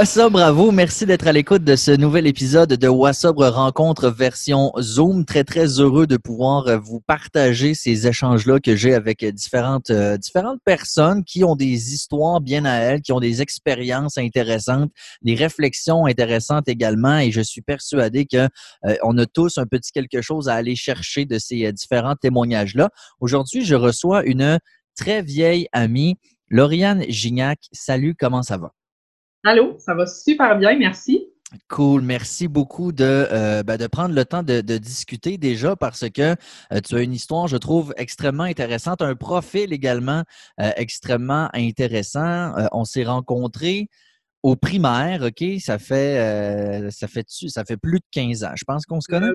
Wassobre, bravo. Merci d'être à l'écoute de ce nouvel épisode de Wassobre Rencontre version Zoom. Très, très heureux de pouvoir euh, vous partager ces échanges-là que j'ai avec différentes, euh, différentes personnes qui ont des histoires bien à elles, qui ont des expériences intéressantes, des réflexions intéressantes également. Et je suis persuadé que euh, a tous un petit quelque chose à aller chercher de ces différents témoignages-là. Aujourd'hui, je reçois une très vieille amie, Lauriane Gignac. Salut, comment ça va? Allô, ça va super bien, merci. Cool, merci beaucoup de, euh, ben, de prendre le temps de, discuter déjà parce que euh, tu as une histoire, je trouve, extrêmement intéressante, un profil également euh, extrêmement intéressant. on s'est rencontrés au primaire, OK? Ça fait, ça, fait, ça fait plus de 15 ans. Je pense qu'on se connaît?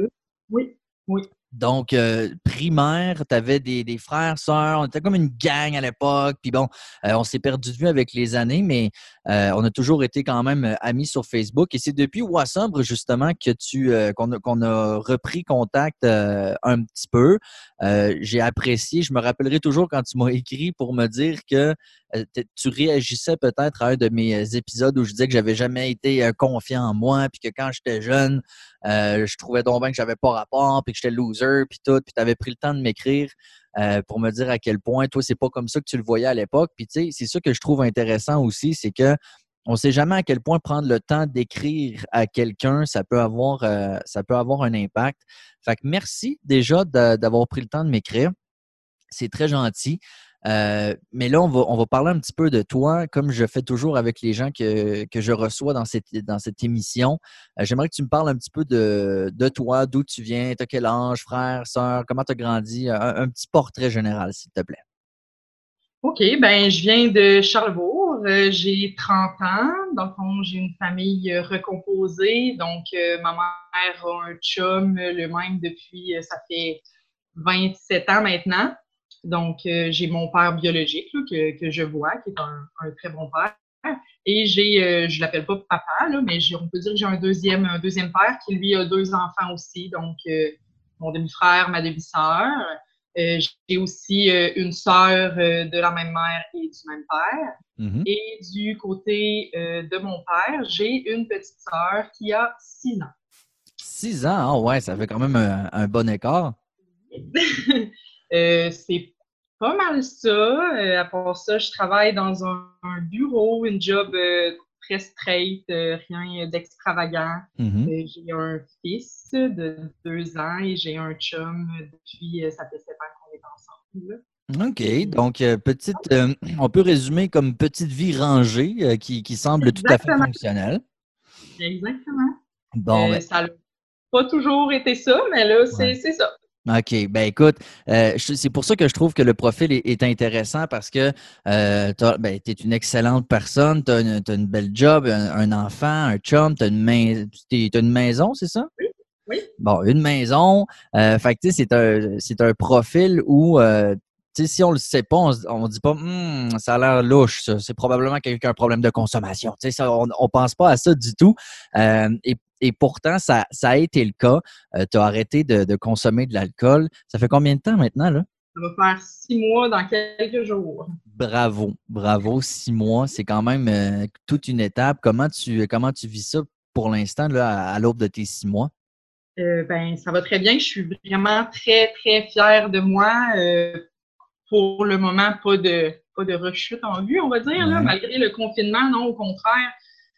oui, oui. Donc, euh, primaire, tu avais des, frères, sœurs, on était comme une gang à l'époque. Puis bon, euh, on s'est perdu de vue avec les années, mais euh, on a toujours été quand même amis sur Facebook. Et c'est depuis Wassobre, justement, que tu qu'on a, repris contact un petit peu. J'ai apprécié, je me rappellerai toujours quand tu m'as écrit pour me dire que tu réagissais peut-être à un de mes épisodes où je disais que j'avais jamais été confiant en moi, puis que quand j'étais jeune, je trouvais donc bien que j'avais pas rapport, puis que j'étais loser puis tout, puis tu avais pris le temps de m'écrire euh, pour me dire à quel point, toi, c'est pas comme ça que tu le voyais à l'époque. Puis tu sais, c'est ça que je trouve intéressant aussi, c'est que on sait jamais à quel point prendre le temps d'écrire à quelqu'un, ça peut avoir euh, ça peut avoir un impact. Fait que merci déjà d'avoir pris le temps de m'écrire. C'est très gentil. Euh, mais là, on va, on va parler un petit peu de toi, comme je fais toujours avec les gens que, que je reçois dans cette, dans cette émission. Euh, j'aimerais que tu me parles un petit peu de, de toi, d'où tu viens, tu as quel âge, frère, soeur, comment tu as grandi, un, petit portrait général, s'il te plaît. OK, ben je viens de Charlebourg, euh, j'ai 30 ans, donc j'ai une famille recomposée, donc ma mère a un chum le même depuis, ça fait 27 ans maintenant. Donc, euh, j'ai mon père biologique que, que, je vois, qui est un, un très bon père. Et j'ai, euh, je l'appelle pas papa, là, mais on peut dire que j'ai un deuxième, un deuxième père qui, lui, a deux enfants aussi. Donc, euh, mon demi-frère, ma demi-sœur. j'ai aussi une sœur de la même mère et du même père. Mm-hmm. Et du côté de mon père, j'ai une petite sœur qui a six ans. Six ans? Ah ouais, ça fait quand même un, bon écart. c'est pas mal ça. Euh, à part ça, je travaille dans un, bureau, une job euh, très straight, euh, rien d'extravagant. Mm-hmm. j'ai un fils de deux ans et j'ai un chum depuis, ça fait sept ans qu'on est ensemble. OK. Donc, petite, on peut résumer comme petite vie rangée qui, qui, semble tout à fait fonctionnelle. Exactement. Bon, ben Ça n'a pas toujours été ça, mais là, c'est ça. OK. Ben écoute, euh, c'est pour ça que je trouve que le profil est, intéressant parce que euh, ben, tu es une excellente personne, tu as, une belle job, un, enfant, un chum, tu as, une maison, c'est ça? Oui. Oui. Bon, une maison. Euh, fait que c'est un, un profil où euh, si on le sait pas, on, ne dit pas hum, ça a l'air louche, ça. C'est probablement quelqu'un a un problème de consommation. Ça, on, ne pense pas à ça du tout. et et pourtant, ça, a été le cas. Euh, tu as arrêté de, consommer de l'alcool. Ça fait combien de temps maintenant, là? Ça va faire six mois dans quelques jours. Bravo, bravo, six mois. C'est quand même euh, toute une étape. Comment tu, comment tu vis ça pour l'instant, là, à, l'aube de tes six mois? Euh, ben, ça va très bien. Je suis vraiment très, très fière de moi. pour le moment, pas de, pas de rechute en vue, on va dire, malgré le confinement. Non, au contraire,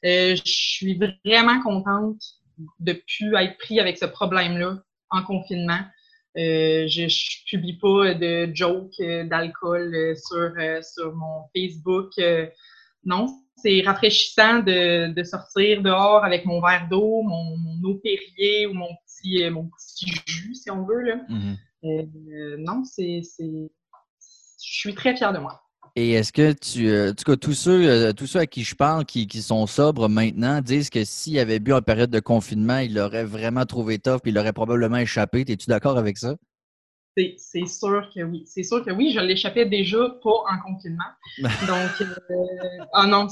je suis vraiment contente de plus être pris avec ce problème-là en confinement. Euh, je, ne publie pas de jokes euh, d'alcool euh, sur, sur mon Facebook. non, c'est rafraîchissant de, de, sortir dehors avec mon verre d'eau, mon, mon, eau Perrier ou mon petit, mon petit jus, si on veut. Là. Mm-hmm. non, c'est, je suis très fière de moi. Et est-ce que tu. Euh, en tout cas, tous ceux, euh, tous ceux à qui je parle qui, qui sont sobres maintenant disent que s'il avait bu en période de confinement, il l'aurait vraiment trouvé tough et il aurait probablement échappé. Es-tu d'accord avec ça? C'est sûr que oui. C'est sûr que oui, je l'échappais déjà pas en confinement. Donc, euh, ah non,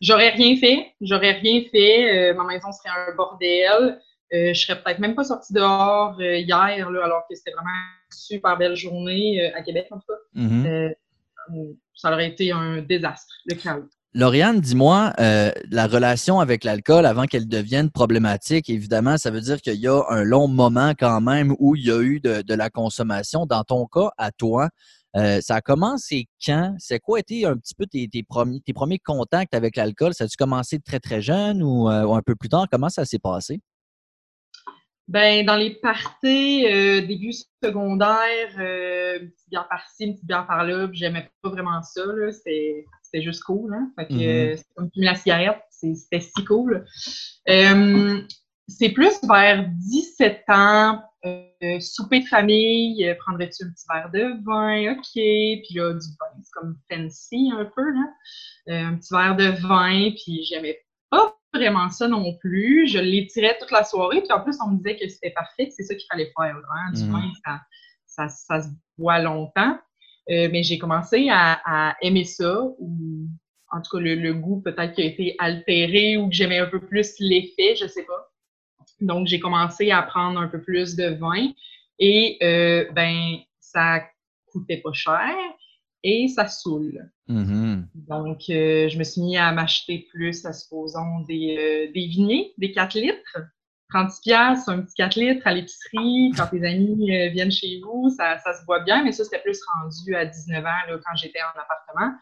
j'aurais rien fait. J'aurais rien fait. ma maison serait un bordel. je serais peut-être même pas sortie dehors hier, là, alors que c'était vraiment une super belle journée à Québec, en tout cas. Mm-hmm ça aurait été un désastre, le chaos. Lauriane, dis-moi, euh, la relation avec l'alcool avant qu'elle devienne problématique, évidemment, ça veut dire qu'il y a un long moment quand même où il y a eu de, la consommation. Dans ton cas, à toi, euh, ça a commencé quand? C'est quoi été un petit peu tes, premiers, contacts avec l'alcool? Ça a-tu commencé très, très jeune ou, euh, ou un peu plus tard? Comment ça s'est passé? Ben, dans les parties, euh, début secondaire, euh, une petite bière par-ci, une petite bière par-là, j'aimais pas vraiment ça, là. C'était, juste cool, hein. Fait que, c'est comme fumer la cigarette, c'était si cool. Euh, c'est plus vers 17 ans, euh, souper de famille, euh, prendrais-tu un petit verre de vin? OK. Puis là, du vin, c'est comme fancy un peu, là. Euh, un petit verre de vin, puis j'aimais pas vraiment ça non plus. Je l'étirais toute la soirée. Puis en plus, on me disait que c'était parfait, que c'est ça qu'il fallait faire. Hein? Du moins, mm. ça, ça, se boit longtemps. Euh, mais j'ai commencé à, aimer ça, ou en tout cas, le, goût peut-être qui a été altéré ou que j'aimais un peu plus l'effet, je sais pas. Donc, j'ai commencé à prendre un peu plus de vin et euh, ben ça coûtait pas cher et ça saoule. Mm-hmm. Donc, euh, je me suis mis à m'acheter plus, à supposons, des, euh, des vignes, des 4 litres. 30 pièces un petit 4 litres à l'épicerie. Quand tes amis euh, viennent chez vous, ça, ça, se voit bien, mais ça, c'était plus rendu à 19 ans là, quand j'étais en appartement.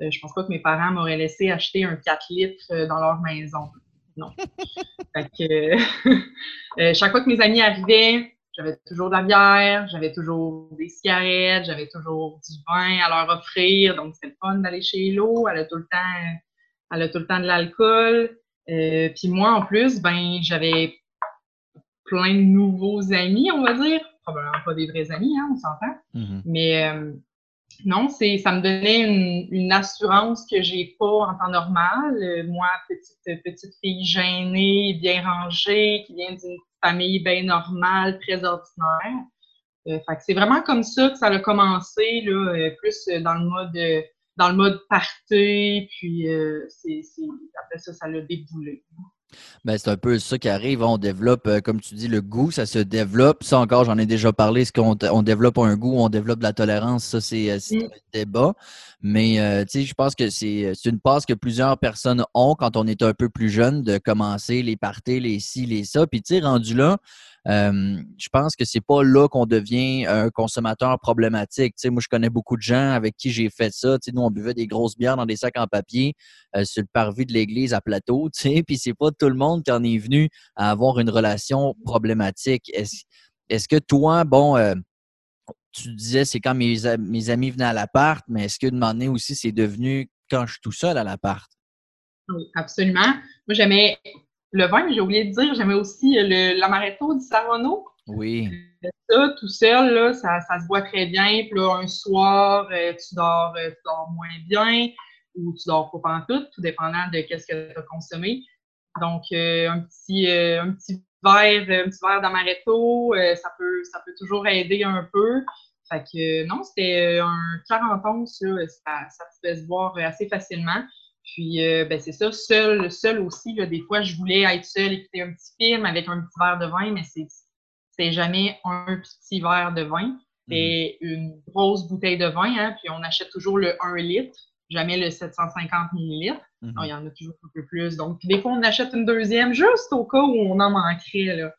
je pense pas que mes parents m'auraient laissé acheter un 4 litres dans leur maison. Non. fait que, chaque fois que mes amis arrivaient, j'avais toujours de la bière, j'avais toujours des cigarettes, j'avais toujours du vin à leur offrir. Donc, c'est le fun d'aller chez l'eau. Elle a tout le temps, elle a tout le temps de l'alcool. Euh, puis moi, en plus, ben, j'avais plein de nouveaux amis, on va dire. Probablement pas des vrais amis, hein, on s'entend. Mm-hmm. Mais euh, non, c'est, ça me donnait une, assurance que j'ai pas en temps normal. Euh, moi, petite, fille gênée, bien rangée, qui vient d'une famille bien normale, très ordinaire. Euh, c'est vraiment comme ça que ça a commencé, euh, plus dans le mode dans puis c'est, après ça, ça l'a déboulé. Ben, c'est un peu ça qui arrive. On développe, comme tu dis, le goût, ça se développe. Ça encore, j'en ai déjà parlé. Est-ce qu'on on développe un goût, on développe de la tolérance? Ça, c'est, mm. un débat. Mais tu sais, je pense que c'est, une passe que plusieurs personnes ont quand on est un peu plus jeune de commencer les parties, les ci, les ça. Puis tu sais, rendu là, je pense que c'est pas là qu'on devient un consommateur problématique. Tu sais, moi, je connais beaucoup de gens avec qui j'ai fait ça. Tu sais, nous, on buvait des grosses bières dans des sacs en papier euh, sur le parvis de l'église à plateau. Tu sais, puis c'est pas tout le monde qui en est venu à avoir une relation problématique. Est-ce est que toi, bon, euh, tu disais c'est quand mes, mes amis venaient à l'appart, mais est-ce que de moment aussi c'est devenu quand je suis tout seul à l'appart? Oui, absolument. Moi, j'aimais le vin, mais j'ai oublié de dire, j'aimais aussi le l'amaretto du Sarono. Oui. Ça, tout seul, là, ça, ça, se boit très bien. Puis là, un soir, euh, tu, dors, euh, tu dors moins bien ou tu dors pas en tout, tout dépendant de qu'est-ce que tu as consommé. Donc, euh, un, petit, un petit verre, un petit verre d'amaretto, ça, peut, ça peut toujours aider un peu. Fait que non, c'était un 40 onces, là, ça, ça pouvait se boire assez facilement. Puis, euh, ben, c'est ça, seul, seul aussi. Là, des fois, je voulais être seule, écouter un petit film avec un petit verre de vin, mais c'est jamais un petit verre de vin. C'est mhm. une grosse bouteille de vin, hein, puis on achète toujours le 1 litre, jamais le 750 millilitres. Mhm. Il y en a toujours un peu plus. Donc, des fois, on achète une deuxième juste au cas où on en manquerait. Là.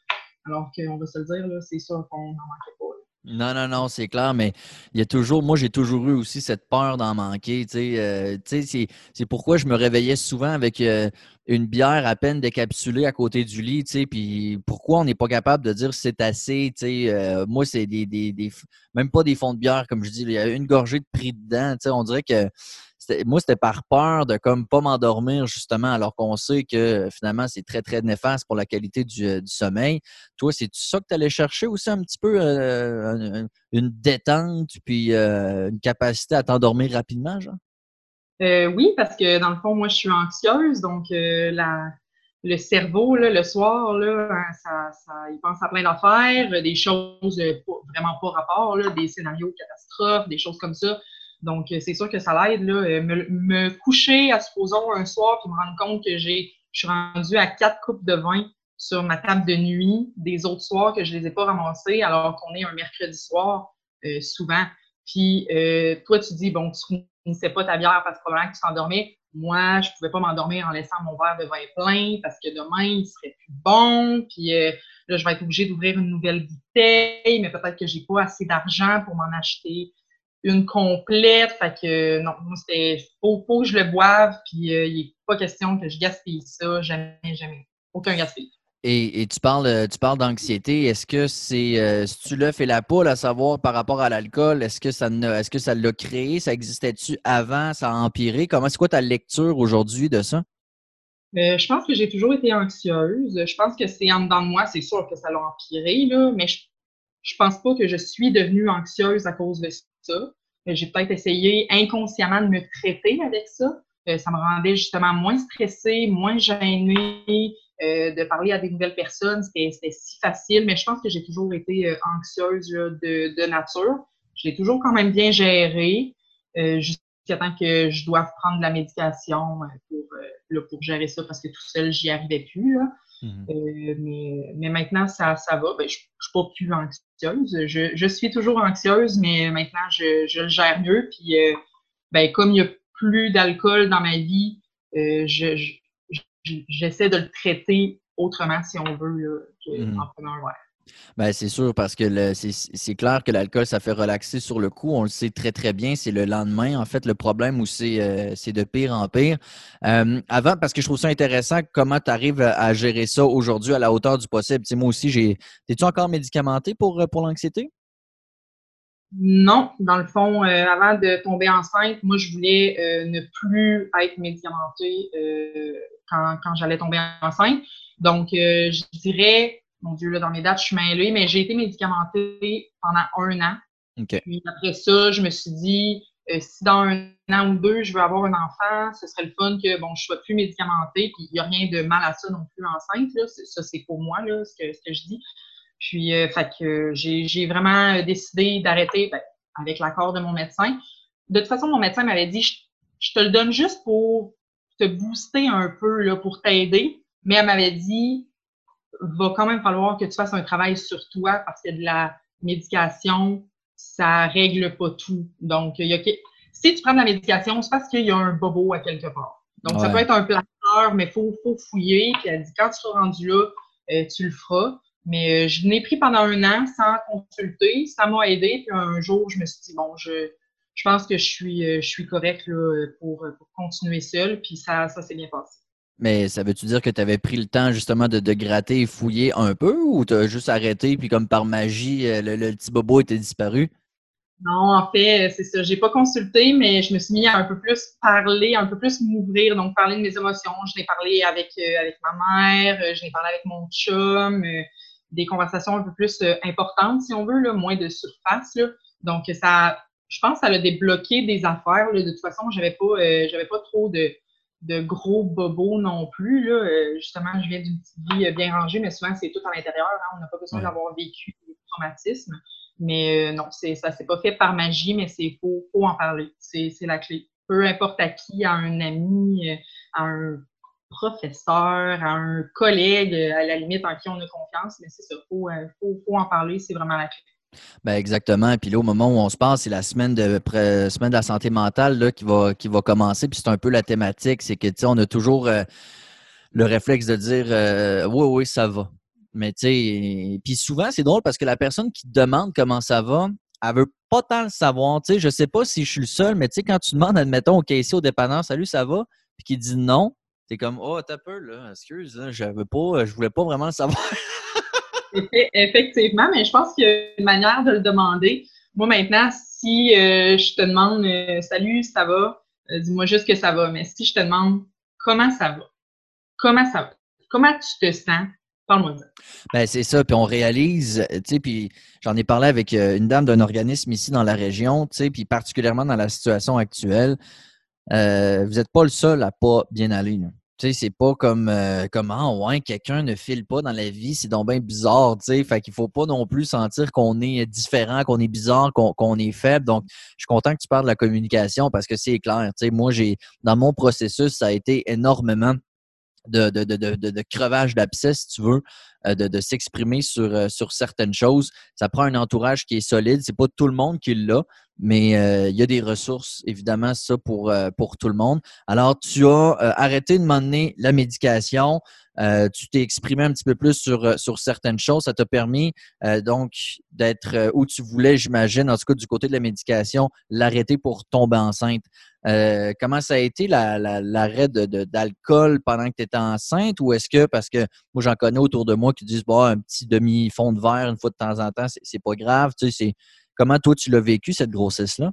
Alors qu'on va se le dire, c'est sûr qu'on n'en manquait pas. Non, non, non, c'est clair, mais il y a toujours, moi j'ai toujours eu aussi cette peur d'en manquer. Euh, c'est pourquoi je me réveillais souvent avec euh, une bière à peine décapsulée à côté du lit, puis pourquoi on n'est pas capable de dire c'est assez. Euh, moi, c'est des, des, des, même pas des fonds de bière, comme je dis, il y a une gorgée de prix dedans. On dirait que moi, c'était par peur de comme pas m'endormir, justement, alors qu'on sait que finalement, c'est très, très néfaste pour la qualité du, euh, sommeil. Toi, c'est ça que tu allais chercher aussi un petit peu euh, une détente puis euh, une capacité à t'endormir rapidement, genre? oui, parce que dans le fond, moi, je suis anxieuse, donc le cerveau, le soir, là, hein, ça, il pense à plein d'affaires, des choses vraiment pas rapport, des scénarios catastrophes, des choses comme ça. Donc, euh, c'est sûr que ça l'aide. Euh, me, coucher, à supposons, un soir, puis me rendre compte que j'ai, je suis rendu à quatre coupes de vin sur ma table de nuit des autres soirs que je les ai pas ramassés alors qu'on est un mercredi soir euh, souvent. Puis toi, tu dis, bon, tu finissais pas ta bière parce que probablement que tu t'endormais. moi, je pouvais pas m'endormir en laissant mon verre de vin plein parce que demain, il serait plus bon. Puis là, je vais être obligée d'ouvrir une nouvelle bouteille, mais peut-être que j'ai pas assez d'argent pour m'en acheter une complète. Fait que non, moi, c'était faut, faut que je le boive, puis euh, il n'est pas question que je gaspille ça. Jamais, jamais. Aucun gaspillage. Et, tu parles, euh, tu parles d'anxiété. Est-ce que c'est euh, si tu l'as fait la poule à savoir par rapport à l'alcool, est-ce que ça est-ce que ça l'a créé? Ça existait-tu avant? Ça a empiré? Comment c'est quoi ta lecture aujourd'hui de ça? Euh, je pense que j'ai toujours été anxieuse. Je pense que c'est en dedans de moi, c'est sûr que ça l'a empiré, là, mais je, je pense pas que je suis devenue anxieuse à cause de ça. J'ai peut-être essayé inconsciemment de me traiter avec ça. ça me rendait justement moins stressée, moins gênée, euh, de parler à des nouvelles personnes, c'était si facile, mais je pense que j'ai toujours été euh, anxieuse de, nature. Je l'ai toujours quand même bien géré euh, jusqu'à temps que je doive prendre de la médication pour, pour gérer ça parce que tout seul, j'y arrivais plus. Mmh mais, maintenant, ça, ça va. Ben, je ne suis pas plus anxieuse. Je, suis toujours anxieuse, mais maintenant, je, le gère mieux. Puis, ben, comme il n'y a plus d'alcool dans ma vie, je, j'essaie de le traiter autrement, si on veut, qu'en mmh. prenant un verre. Ben, c'est sûr, parce que c'est clair que l'alcool, ça fait relaxer sur le coup. On le sait très, très bien. C'est le lendemain, en fait, le problème où c'est euh, de pire en pire. Euh, avant, parce que je trouve ça intéressant, comment tu arrives à, gérer ça aujourd'hui à la hauteur du possible? moi aussi, j'ai. Es-tu encore médicamenté pour, pour l'anxiété? Non, dans le fond, avant de tomber enceinte, moi, je voulais ne plus être médicamentée quand, j'allais tomber enceinte. Donc, euh, je dirais, mon Dieu, là, dans mes dates, je suis mêlée, mais j'ai été médicamentée pendant un an. Puis après ça, je me suis dit, euh, si dans un an ou deux, je veux avoir un enfant, ce serait le fun que bon, je sois plus médicamentée, puis il n'y a rien de mal à ça non plus enceinte. Là. Ça, c'est pour moi, là, ce, que, ce que je dis. Puis, euh, fait que j'ai vraiment décidé d'arrêter ben, avec l'accord de mon médecin. De toute façon, mon médecin m'avait dit, je, te le donne juste pour te booster un peu là, pour t'aider. Mais elle m'avait dit, va quand même falloir que tu fasses un travail sur toi parce que de la médication, ça règle pas tout. Donc, il y a, si tu prends de la médication, c'est parce qu'il y a un bobo à quelque part. Donc, ça peut être un placeur, mais il faut, faut, fouiller. Puis elle dit, quand tu seras rendu là, euh, tu le feras. Mais euh, je l'ai pris pendant un an sans consulter. Ça m'a aidé. Puis un jour, je me suis dit, bon, je, je pense que je suis, euh, je suis correcte pour, continuer seul, puis ça, ça s'est bien passé. Mais ça veut-tu dire que tu avais pris le temps justement de, gratter et fouiller un peu ou tu as juste arrêté puis comme par magie, euh, le, petit bobo était disparu? Non, en fait, c'est ça. J'ai pas consulté, mais je me suis mis à un peu plus parler, un peu plus m'ouvrir, donc parler de mes émotions. Je l'ai parlé avec, euh, ma mère, je l'ai parlé avec mon chum, des conversations un peu plus importantes, si on veut, là, moins de surface. Donc, ça, je pense que ça a débloqué des affaires. De toute façon, j'avais pas, euh, j'avais pas trop de, de, gros bobos non plus. Là. Euh, justement, je viens d'une petite vie bien rangée, mais souvent, c'est tout à l'intérieur. Hein. On n'a pas besoin d'avoir vécu des traumatismes. Mais euh, non, c'est, ça s'est pas fait par magie, mais c'est faut, faut en parler. C'est, c'est la clé. Peu importe à qui, à un ami, à un professeur, à un collègue, à la limite en qui on a confiance, mais c'est ça, il faut, faut, faut en parler, c'est vraiment la clé. Ben exactement. Puis là, au moment où on se passe, c'est la semaine de semaine de la santé mentale là, qui, va, qui va commencer. Puis c'est un peu la thématique. C'est que on a toujours euh, le réflexe de dire euh, Oui, oui, ça va. Mais tu sais, puis souvent, c'est drôle parce que la personne qui te demande comment ça va, elle veut pas tant le savoir. Tu sais, je sais pas si je suis le seul, mais tu sais, quand tu demandes, admettons, au caissier, au dépanneur, salut, ça va, puis qu'il dit non, t'es comme Oh, t'as peur, là, excuse, je veux pas, je voulais pas vraiment le savoir. Effectivement, mais je pense qu'il y a une manière de le demander. Moi, maintenant, si euh, je te demande euh, Salut, ça va, euh, dis-moi juste que ça va. Mais si je te demande comment ça va, comment ça va, comment tu te sens, parle-moi ça. Ben, c'est ça. Puis on réalise, tu sais, puis j'en ai parlé avec une dame d'un organisme ici dans la région, tu sais, puis particulièrement dans la situation actuelle. vous n'êtes pas le seul à pas bien aller. C'est pas comme euh, comment ouais, quelqu'un ne file pas dans la vie, c'est donc bien bizarre, tu sais. Fait qu'il faut pas non plus sentir qu'on est différent, qu'on est bizarre, qu'on est faible. Donc, je suis content que tu parles de la communication parce que c'est clair. Tu moi, j'ai dans mon processus, ça a été énormément de, de, de, de, crevage d'abcès, si tu veux, euh, de, de s'exprimer sur, euh, sur certaines choses. Ça prend un entourage qui est solide. C'est pas tout le monde qui l'a. Mais euh, il y a des ressources, évidemment, ça pour, euh, pour tout le monde. Alors, tu as arrêté de m'emmener la médication. tu t'es exprimé un petit peu plus sur, sur certaines choses. Ça t'a permis donc d'être où tu voulais, j'imagine, en tout cas du côté de la médication, l'arrêter pour tomber enceinte. comment ça a été l'arrêt d'alcool pendant que tu étais enceinte? Ou est-ce que, parce que moi j'en connais autour de moi qui disent bon, un petit demi-fond de verre une fois de temps en temps, c'est pas grave. Tu sais, comment toi tu l'as vécu cette grossesse-là?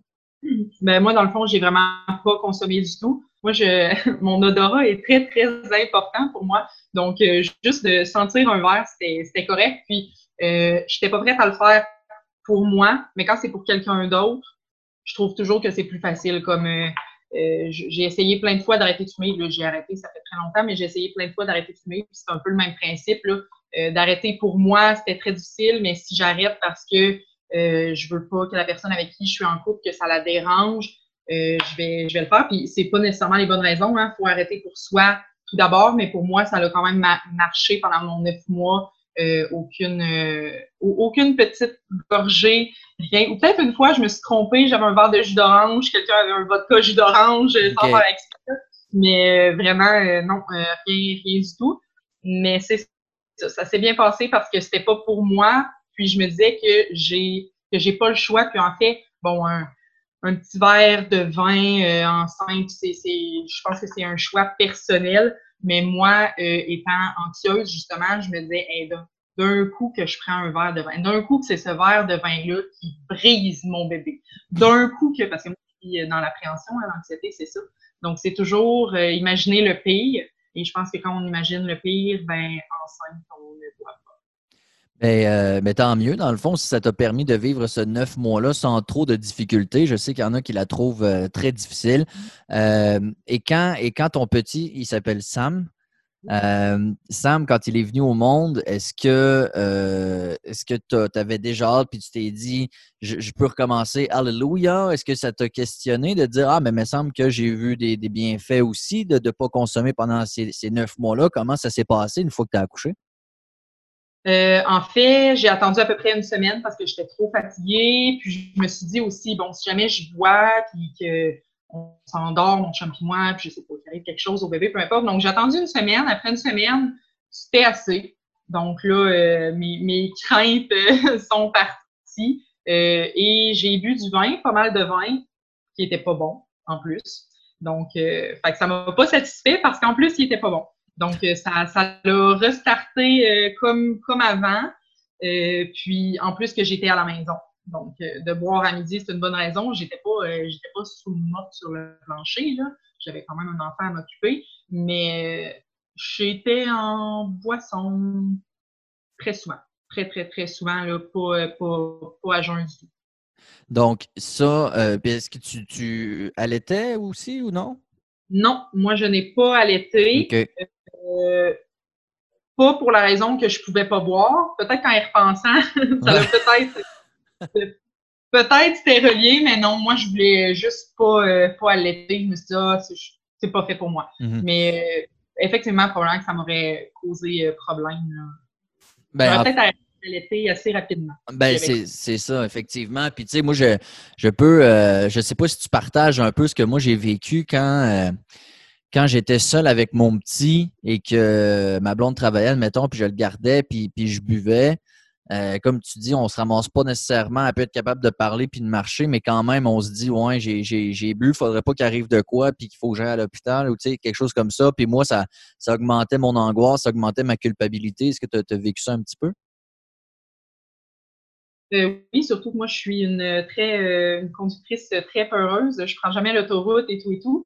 Ben, moi, dans le fond, j'ai vraiment pas consommé du tout. Moi, je, mon odorat est très, très important pour moi. Donc, euh, juste de sentir un verre, c'était correct. Puis, euh, je n'étais pas prête à le faire pour moi, mais quand c'est pour quelqu'un d'autre, je trouve toujours que c'est plus facile. Comme euh, j'ai essayé plein de fois d'arrêter de fumer. J'ai arrêté, ça fait très longtemps, mais j'ai essayé plein de fois d'arrêter de fumer. C'est un peu le même principe. d'arrêter pour moi, c'était très difficile, mais si j'arrête parce que euh, je veux pas que la personne avec qui je suis en couple, que ça la dérange, je, vais, je vais le faire. Puis c'est pas nécessairement les bonnes raisons. Il hein. faut arrêter pour soi tout d'abord, mais pour moi, ça a quand même marché pendant mon neuf mois. Euh, aucune, euh, aucune petite gorgée, rien. Ou peut-être une fois, je me suis trompée, j'avais un verre de jus d'orange, quelqu'un avait un vodka jus d'orange, euh, sans faire Mais vraiment, non, rien, rien du tout. Mais c'est ça, ça s'est bien passé parce que c'était pas pour moi. Puis je me disais que j'ai que j'ai pas le choix. Puis en fait, bon, un, un petit verre de vin enceinte, c'est, je pense que c'est un choix personnel. Mais moi, euh, étant anxieuse, justement, je me disais, d'un coup que je prends un verre de vin, d'un coup que c'est ce verre de vin-là qui brise mon bébé, d'un coup que, parce que moi, je suis dans l'appréhension, hein, l'anxiété, c'est ça. Donc, c'est toujours euh, imaginer le pire. Et je pense que quand on imagine le pire, ben, enceinte, on ne voit pas. Mais, euh, mais, tant mieux, dans le fond, si ça t'a permis de vivre ce neuf mois-là sans trop de difficultés. Je sais qu'il y en a qui la trouvent euh, très difficile. Euh, et, quand, et quand ton petit, il s'appelle Sam, Sam, quand il est venu au monde, est-ce que est-ce que tu avais déjà hâte puis tu t'es dit je, peux recommencer? Alléluia? Est-ce que ça t'a questionné de dire Ah, mais il me semble que j'ai vu des, bienfaits aussi de ne pas consommer pendant ces, ces neuf mois-là? Comment ça s'est passé une fois que tu as accouché? Euh, en fait, j'ai attendu à peu près une semaine parce que j'étais trop fatiguée. Puis je me suis dit aussi, bon, si jamais je bois, puis qu'on s'endort, mon chum et moi, puis je sais pas, qu'il arrive quelque chose au bébé, peu importe. Donc, j'ai attendu une semaine. Après une semaine, c'était assez. Donc là, euh, mes, mes, craintes euh, sont parties. et j'ai bu du vin, pas mal de vin, qui était pas bon, en plus. Donc, fait que ça m'a pas satisfait parce qu'en plus, il était pas bon. Donc, euh, ça, ça l'a restarté euh, comme, comme avant. Euh, puis, en plus que j'étais à la maison. Donc, de boire à midi, c'est une bonne raison. J'étais pas, j'étais pas sous morte sur le plancher, là. J'avais quand même un enfant à m'occuper. Mais j'étais en boisson très souvent. Très, très, très souvent, là, pas, pas, pas à jeun du tout. Donc, ça, est-ce que tu, tu allaitais aussi ou non? Non, moi, je n'ai pas allaité. Euh, pas pour la raison que je pouvais pas boire. Peut-être qu'en y repensant, ça a peut-être. peut-être c'était relié, mais non, moi, je voulais juste pas, euh, pas allaiter. Je me suis dit, ah, c'est pas fait pour moi. Mhm. Mais euh, effectivement, probablement que ça m'aurait causé problème. Ben, peut-être allaiter assez rapidement. Ben, c'est ça, effectivement. Puis, tu sais, moi, je, je peux, je sais pas si tu partages un peu ce que moi j'ai vécu quand quand j'étais seul avec mon petit et que ma blonde travaillait, admettons, puis je le gardais, puis, puis je buvais, euh, comme tu dis, on se ramasse pas nécessairement à peut être capable de parler puis de marcher, mais quand même, on se dit, ouais, j'ai bu, faudrait pas qu'il arrive de quoi, puis qu'il faut que j'aille à l'hôpital, ou tu sais, quelque chose comme ça. Puis moi, ça, ça augmentait mon angoisse, ça augmentait ma culpabilité. Est-ce que tu as, vécu ça un petit peu? Euh, oui, surtout que moi, je suis une très euh, une conductrice très peureuse. Je prends jamais l'autoroute et tout et tout.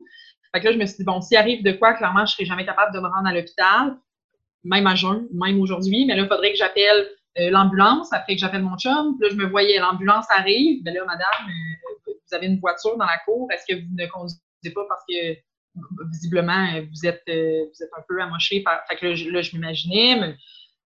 Fait que là, je me suis dit, bon, s'il arrive de quoi, clairement, je serai jamais capable de me rendre à l'hôpital, même à juin, même aujourd'hui. Mais là, il faudrait que j'appelle euh, l'ambulance après que j'appelle mon chum. Puis là, je me voyais, l'ambulance arrive. Mais là, madame, euh, vous avez une voiture dans la cour. Est-ce que vous ne conduisez pas parce que visiblement, vous êtes, euh, vous êtes un peu amoché par. Fait que là, je, m'иmaginais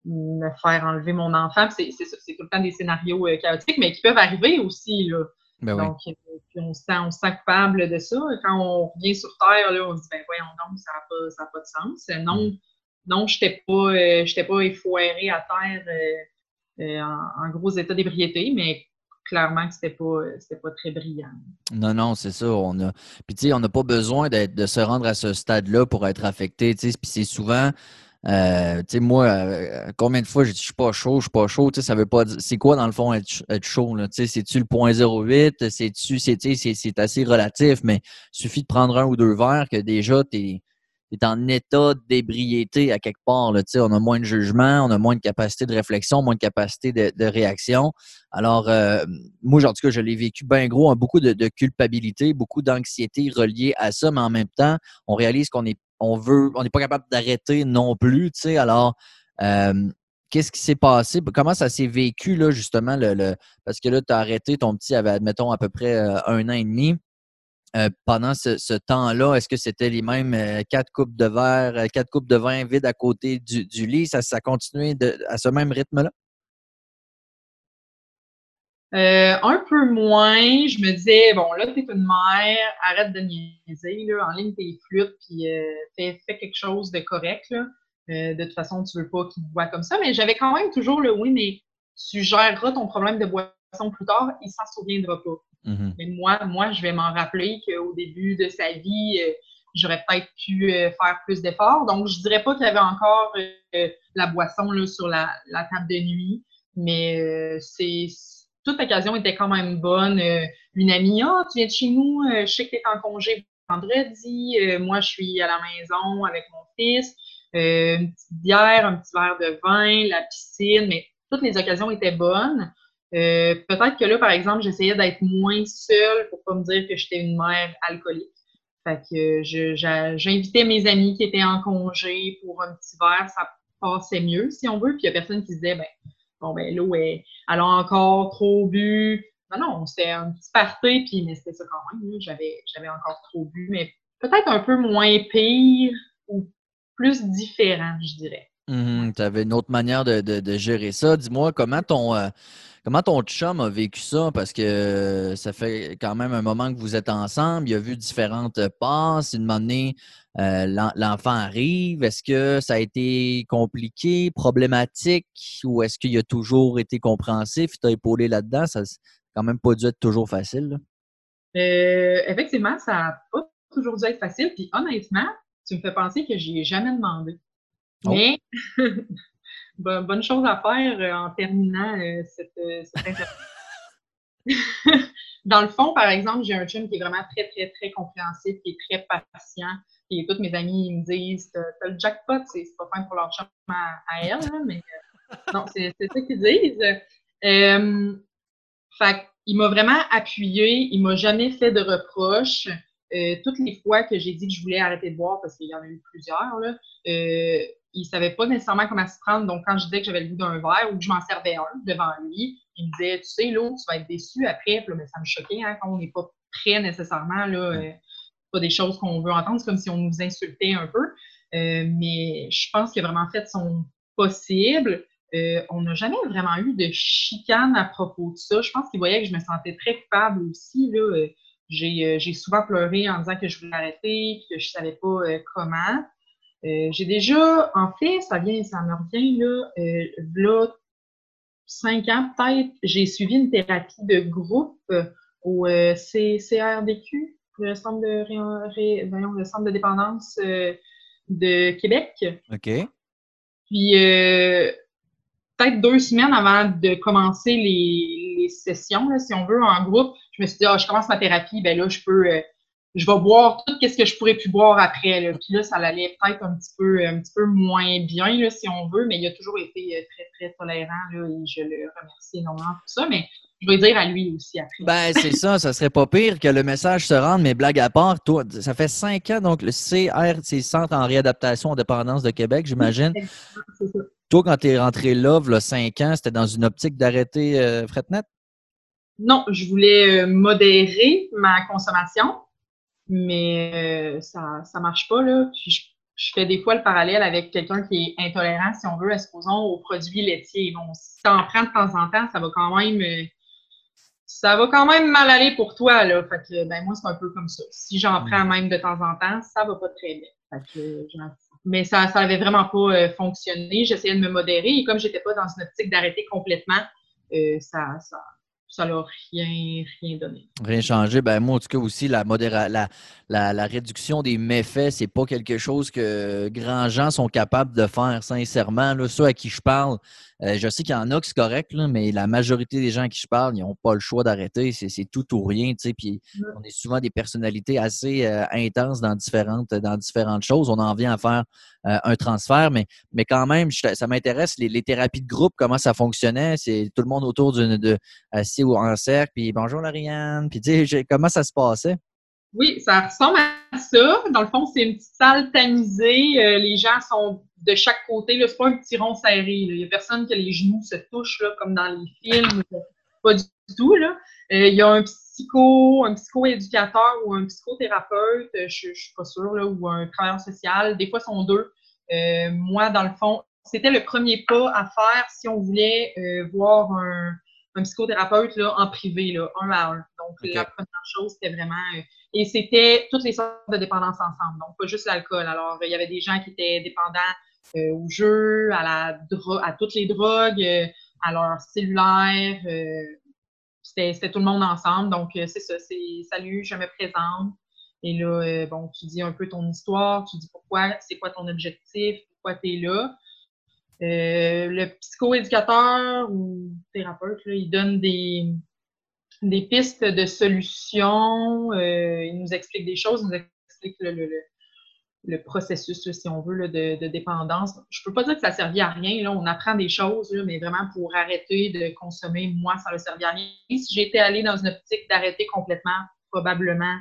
me, faire enlever mon enfant. C'est tout le temps des scénarios chaotiques, mais qui peuvent arriver aussi. Là. Ben Donc, euh, on, se sent, on se sent coupable de ça. Quand on revient sur Terre, là, on se dit, ben voyons donc, ça n'a pas, pas, de sens. Euh, non, mm. non je n'étais pas, euh, pas effoirée à terre en, gros état d'ébriété, mais clairement que c'était pas, pas très brillant. Non, non, c'est ça. On a... Puis tu sais, on n'a pas besoin de se rendre à ce stade-là pour être affecté. Puis c'est souvent. Euh, tu sais, moi, euh, combien de fois j'ai dit je suis pas chaud, je suis pas chaud, tu sais, ça veut pas dire. C'est quoi dans le fond être, chaud, là? Tu sais, c'est-tu le point 08? C'est-tu, c'est assez relatif, mais suffit de prendre un ou deux verres que déjà tu es en état d'ébriété à quelque part. Là, on a moins de jugement, on a moins de capacité de réflexion, moins de capacité de, réaction. Alors, euh, moi, en tout cas, je l'ai vécu bien gros, hein, beaucoup de, culpabilité, beaucoup d'anxiété reliée à ça, mais en même temps, on réalise qu'on est, on veut, on n'est pas capable d'arrêter non plus. Alors, euh, qu'est-ce qui s'est passé? Comment ça s'est vécu, là, justement, le, parce que là, tu as arrêté, ton petit avait, admettons, à peu près euh, un an et demi. Euh, pendant ce, temps-là, est-ce que c'était les mêmes quatre coupes de verre, quatre coupes de vin vides à côté du, lit? Ça, ça continuait à ce même rythme-là? Un peu moins. Je me disais, bon, là, tu es une mère, arrête de niaiser, là, en ligne tes flûtes, puis fais, quelque chose de correct. Là. de toute façon, tu veux pas qu'il te voit comme ça. Mais j'avais quand même toujours le oui, mais tu géreras ton problème de boisson plus tard, il s'en souviendra pas. Mm-hmm. Mais moi, moi, je vais m'en rappeler qu'au début de sa vie, euh, j'aurais peut-être pu euh, faire plus d'efforts. Donc, je dirais pas qu'il y avait encore euh, la boisson là, sur la, table de nuit, mais c'est toute occasion était quand même bonne. une amie, ah, oh, tu viens de chez nous, je sais que tu es en congé vendredi, moi, je suis à la maison avec mon fils, une petite bière, un petit verre de vin, la piscine, mais toutes les occasions étaient bonnes. Euh, peut-être que là, par exemple, j'essayais d'être moins seule pour pas me dire que j'étais une mère alcoolique. Fait que j'invitais mes amis qui étaient en congé pour un petit verre, ça passait mieux, si on veut. Puis il y a personne qui se disait, ben, bon, ben, là, elle, elle a encore trop bu. Non, non, c'était un petit party, puis mais c'était ça quand même. J'avais, j'avais encore trop bu, mais peut-être un peu moins pire ou plus différent, je dirais. Mm-hmm. tu avais une autre manière de, de, gérer ça. Dis-moi, comment ton, euh, Comment ton chum a vécu ça? Parce que ça fait quand même un moment que vous êtes ensemble. Il a vu différentes passes. Une année, euh, l'enfant arrive. Est-ce que ça a été compliqué, problématique, ou est-ce qu'il a toujours été compréhensif? Tu as épaulé là-dedans? Ça n'a quand même pas dû être toujours facile. Euh, effectivement, ça n'a pas toujours dû être facile. Puis honnêtement, tu me fais penser que j'y ai jamais demandé. Oh. Mais bonne chose à faire euh, en terminant euh, cette, euh, Dans le fond, par exemple, j'ai un chum qui est vraiment très, très, très compréhensif, qui est très patient. Et toutes mes amis ils me disent T'as le jackpot, c'est pas fin pour leur chum à, elle, mais non, c'est ça qu'ils disent. fait il m'a vraiment appuyé, il m'a jamais fait de reproches. toutes les fois que j'ai dit que je voulais arrêter de boire, parce qu'il y en a eu plusieurs, là, il savait pas nécessairement comment se prendre. Donc, quand je disais que j'avais le goût d'un verre ou que je m'en servais un devant lui, il me disait, tu sais, l'autre, tu vas être déçu après. mais ça me choquait hein, quand on n'est pas prêt nécessairement. Là, euh, pas des choses qu'on veut entendre. C'est comme si on nous insultait un peu. Euh, mais je pense qu'il a vraiment fait son possible. Euh, on n'a jamais vraiment eu de chicane à propos de ça. Je pense qu'il voyait que je me sentais très coupable aussi. Là. J'ai, souvent pleuré en disant que je voulais arrêter, que je ne savais pas comment. Euh, j'ai déjà, en fait, ça vient, ça me revient là, euh, là cinq ans peut-être, j'ai suivi une thérapie de groupe au euh, CRDQ, le centre de, le centre de dépendance de Québec. OK. Puis peut-être deux semaines avant de commencer les, les sessions, là, si on veut, en groupe, je me suis dit, ah, je commence ma thérapie, ben là, je peux je vais boire tout ce que je pourrais plus boire après. Là. Puis là, ça allait peut-être un petit peu un petit peu moins bien, là, si on veut, mais il a toujours été euh, très, très tolérant là, et je le remercie énormément pour ça. Mais je vais dire à lui aussi après. Ben, c'est ça, ça serait pas pire que le message se rende, mais blague à part, toi, ça fait cinq ans, donc le CR, c'est Centre en réadaptation aux dépendances de Québec, j'imagine. Toi, quand tu es rentré là, il y a cinq ans, c'était dans une optique d'arrêter euh, Fretnet? Non, je voulais euh, modérer ma consommation mais euh, ça ne marche pas. Là. Puis je, fais des fois le parallèle avec quelqu'un qui est intolérant, si on veut, supposons, aux produits laitiers. Bon, si tu en prends de temps en temps, ça va quand même euh, ça va quand même mal aller pour toi. Là. Fait que, ben, moi, c'est un peu comme ça. Si j'en mm. prends même de temps en temps, ça va pas très bien. mais ça n'avait vraiment pas euh, fonctionné. J'essayais de me modérer et comme j'étais pas dans une optique d'arrêter complètement, ça, ça, ça n'a rien, donné. Rien changé. Ben, moi, en tout cas, aussi, la, la, la, réduction des méfaits, c'est pas quelque chose que grands gens sont capables de faire, sincèrement. Là, ceux à qui je parle, euh, je sais qu'il y en a qui c'est correct, mais la majorité des gens à qui je parle, ils n'ont pas le choix d'arrêter. C'est tout ou rien. Puis on est souvent des personnalités assez euh, intenses dans différentes, dans différentes choses. On en vient à faire euh, un transfert, mais, mais quand même, ça m'intéresse, les, thérapies de groupe, comment ça fonctionnait. C'est tout le monde autour d'une de assis ou en cercle, puis bonjour Lauriane, puis comment ça se passait? Oui, ça ressemble à ça. Dans le fond, c'est une petite salle tamisée. Euh, les gens sont de chaque côté. Ce n'est pas un petit rond serré. Il n'y a personne que les genoux se touchent là, comme dans les films. Pas du tout. Euh, il y a un psycho, un psycho-éducateur ou un psychothérapeute, je ne suis pas sûre, là, ou un travailleur social. Des fois, ils sont deux. Euh, moi, dans le fond, c'était le premier pas à faire si on voulait voir un, psychothérapeute là, en privé, là, un à un. Donc, la première chose, c'était vraiment et c'était toutes les sortes de dépendances ensemble, donc pas juste l'alcool. Alors, il y avait des gens qui étaient dépendants euh, au jeu, à, la à toutes les drogues, euh, à leur cellulaire. Euh, c'était tout le monde ensemble. Donc, c'est ça, c'est salut, je me présente. Et là, bon, tu dis un peu ton histoire, tu dis pourquoi, c'est quoi ton objectif, pourquoi tu es là. Le psychoéducateur ou thérapeute, il donne des, des pistes de solutions. Euh, il nous explique des choses, il nous explique le, processus, si on veut, de, dépendance. Je ne peux pas dire que ça a servi à rien. Là. On apprend des choses, mais vraiment pour arrêter de consommer, moi, ça n'a servi à rien. Si j'étais allée dans une optique d'arrêter complètement, probablement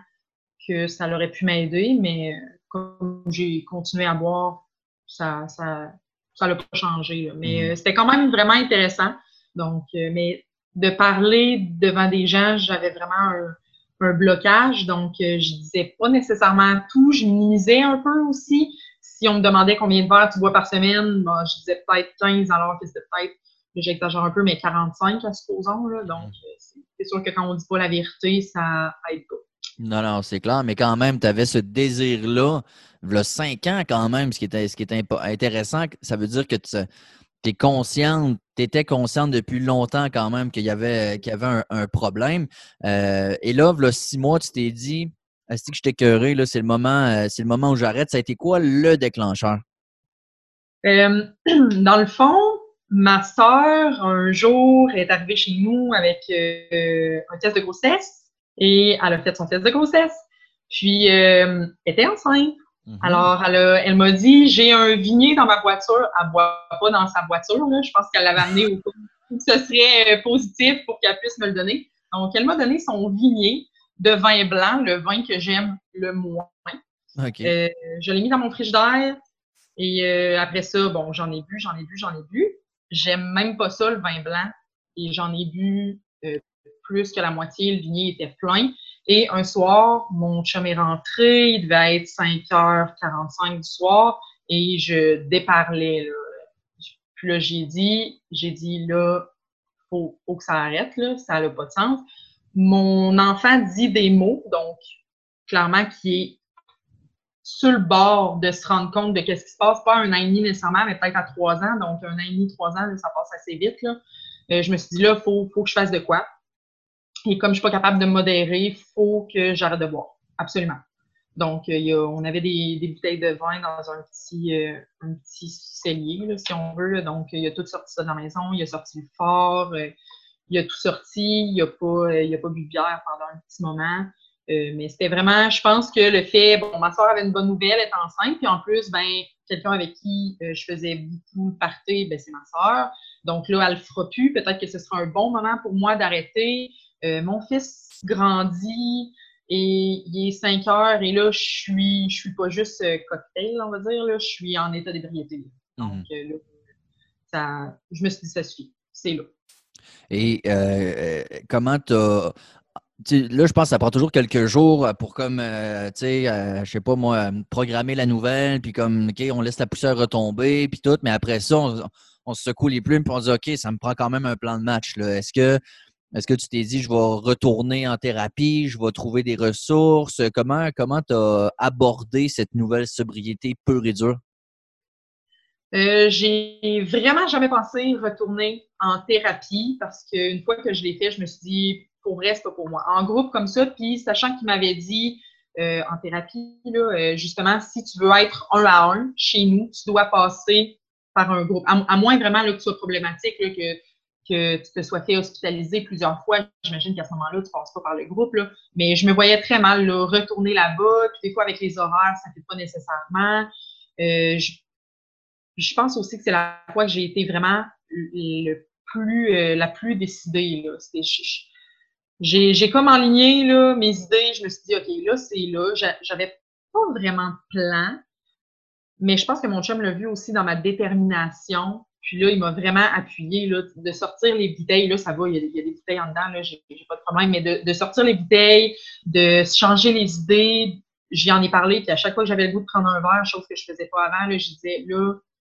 que ça aurait pu m'aider, mais euh, comme j'ai continué à boire, ça ça ça l'a pas changé. Mais mm-hmm. euh, c'était quand même vraiment intéressant. Donc, mais de parler devant des gens, j'avais vraiment un, blocage. Donc, euh, je disais pas nécessairement tout. Je minimisais un peu aussi. Si on me demandait combien de verres tu bois par semaine, je disais peut-être 15 alors que c'était peut-être, j'exagère un peu, mais 45 à supposons. Là. Donc, euh, c'est sûr que quand on dit pas la vérité, ça aide pas. Non, non, c'est clair, mais quand même, tu avais ce désir-là, a cinq ans quand même, ce qui était intéressant, ça veut dire que tu es consciente, tu consciente depuis longtemps quand même qu'il y avait, un, problème. Euh, et là, là, six mois, tu t'es dit, est-ce que je t'ai cœuré, là, c'est le moment, euh, c'est le moment où j'arrête. Ça a été quoi le déclencheur? Euh, dans le fond, ma soeur, un jour, est arrivée chez nous avec un test de grossesse et elle a fait son test de grossesse. Puis, elle était enceinte. Mhm. Alors, elle, m'a dit j'ai un vignier dans ma voiture. Elle ne boit pas dans sa voiture. Je pense qu'elle l'avait amené au où ce serait euh, positif pour qu'elle puisse me le donner. Donc, elle m'a donné son vignier de vin blanc, le vin que j'aime le moins. Euh, je l'ai mis dans mon frigidaire. Et euh, après ça, bon, j'en ai bu, j'en ai bu, j'en ai bu. J'aime même pas ça, le vin blanc. Et j'en ai bu plus que la moitié. Le vignier était plein. Et un soir, mon chum est rentré, il devait être 5h45 du soir, et je déparlais. Là. Puis là, j'ai dit, j'ai dit, là, faut, faut que ça arrête, là, ça n'a pas de sens. Mon enfant dit des mots, donc clairement qui est sur le bord de se rendre compte de ce qui se passe, pas un an et demi nécessairement, mais peut-être à trois ans, donc un an et demi, trois ans, ça passe assez vite. Là. Euh, je me suis dit, là, il faut, faut que je fasse de quoi. Et comme je suis pas capable de modérer, il faut que j'arrête de boire. Absolument. Donc, euh, y a, on avait des, des, bouteilles de vin dans un petit, euh, un petit cellier, là, si on veut. Donc, il y a tout sorti ça dans la maison. Il a sorti le fort. Euh, il a tout sorti. Il n'a pas, il a pas bu de bière pendant un petit moment. mais c'était vraiment, je pense que le fait, bon, ma soeur avait une bonne nouvelle, elle est enceinte, puis en plus, ben, quelqu'un avec qui je faisais beaucoup partir, ben, c'est ma soeur. Donc là, elle ne fera plus. Peut-être que ce sera un bon moment pour moi d'arrêter. Euh, mon fils grandit et il est 5 heures et là, je suis, je suis pas juste euh, cocktail, on va dire, là, je suis en état d'ébriété. Donc mhm. euh, là, ça, je me suis dit, ça suffit, c'est là. Et comment tu as là, je pense que ça prend toujours quelques jours pour comme, tu sais, je sais pas moi, programmer la nouvelle, puis comme, OK, on laisse la poussière retomber, puis tout, mais après ça, on, se secoue les plumes, puis on dit, OK, ça me prend quand même un plan de match. Est-ce que est-ce que tu t'es dit, je vais retourner en thérapie, je vais trouver des ressources? Comment tu as abordé cette nouvelle sobriété pure et dure? Euh, j'ai vraiment jamais pensé retourner en thérapie parce qu'une fois que je l'ai fait, je me suis dit, pour vrai, c'est pas pour moi. En groupe comme ça, puis sachant qu'il m'avait dit euh, en thérapie, là, euh, justement, si tu veux être un à un chez nous, tu dois passer par un groupe. À, moins vraiment que ce soit problématique, que, que tu te sois fait hospitaliser plusieurs fois. J'imagine qu'à ce moment-là, tu ne passes pas par le groupe. Là. Mais je me voyais très mal là, retourner là-bas. Puis des fois, avec les horaires, ça ne fait pas nécessairement. Euh, je, pense aussi que c'est la fois que j'ai été vraiment le plus, euh, la plus décidée. Là. J'ai, comme enligné là, mes idées. Je me suis dit, OK, là, c'est là. J'avais pas vraiment de plan. Mais je pense que mon chum l'a vu aussi dans ma détermination. Puis là, il m'a vraiment appuyé là, de sortir les bouteilles. Là, ça va, il y a, il y a des bouteilles en dedans, là, j'ai, j'ai pas de problème. Mais de, de, sortir les bouteilles, de changer les idées, j'y en ai parlé. Puis à chaque fois que j'avais le goût de prendre un verre, chose que je faisais pas avant, là, je disais, là,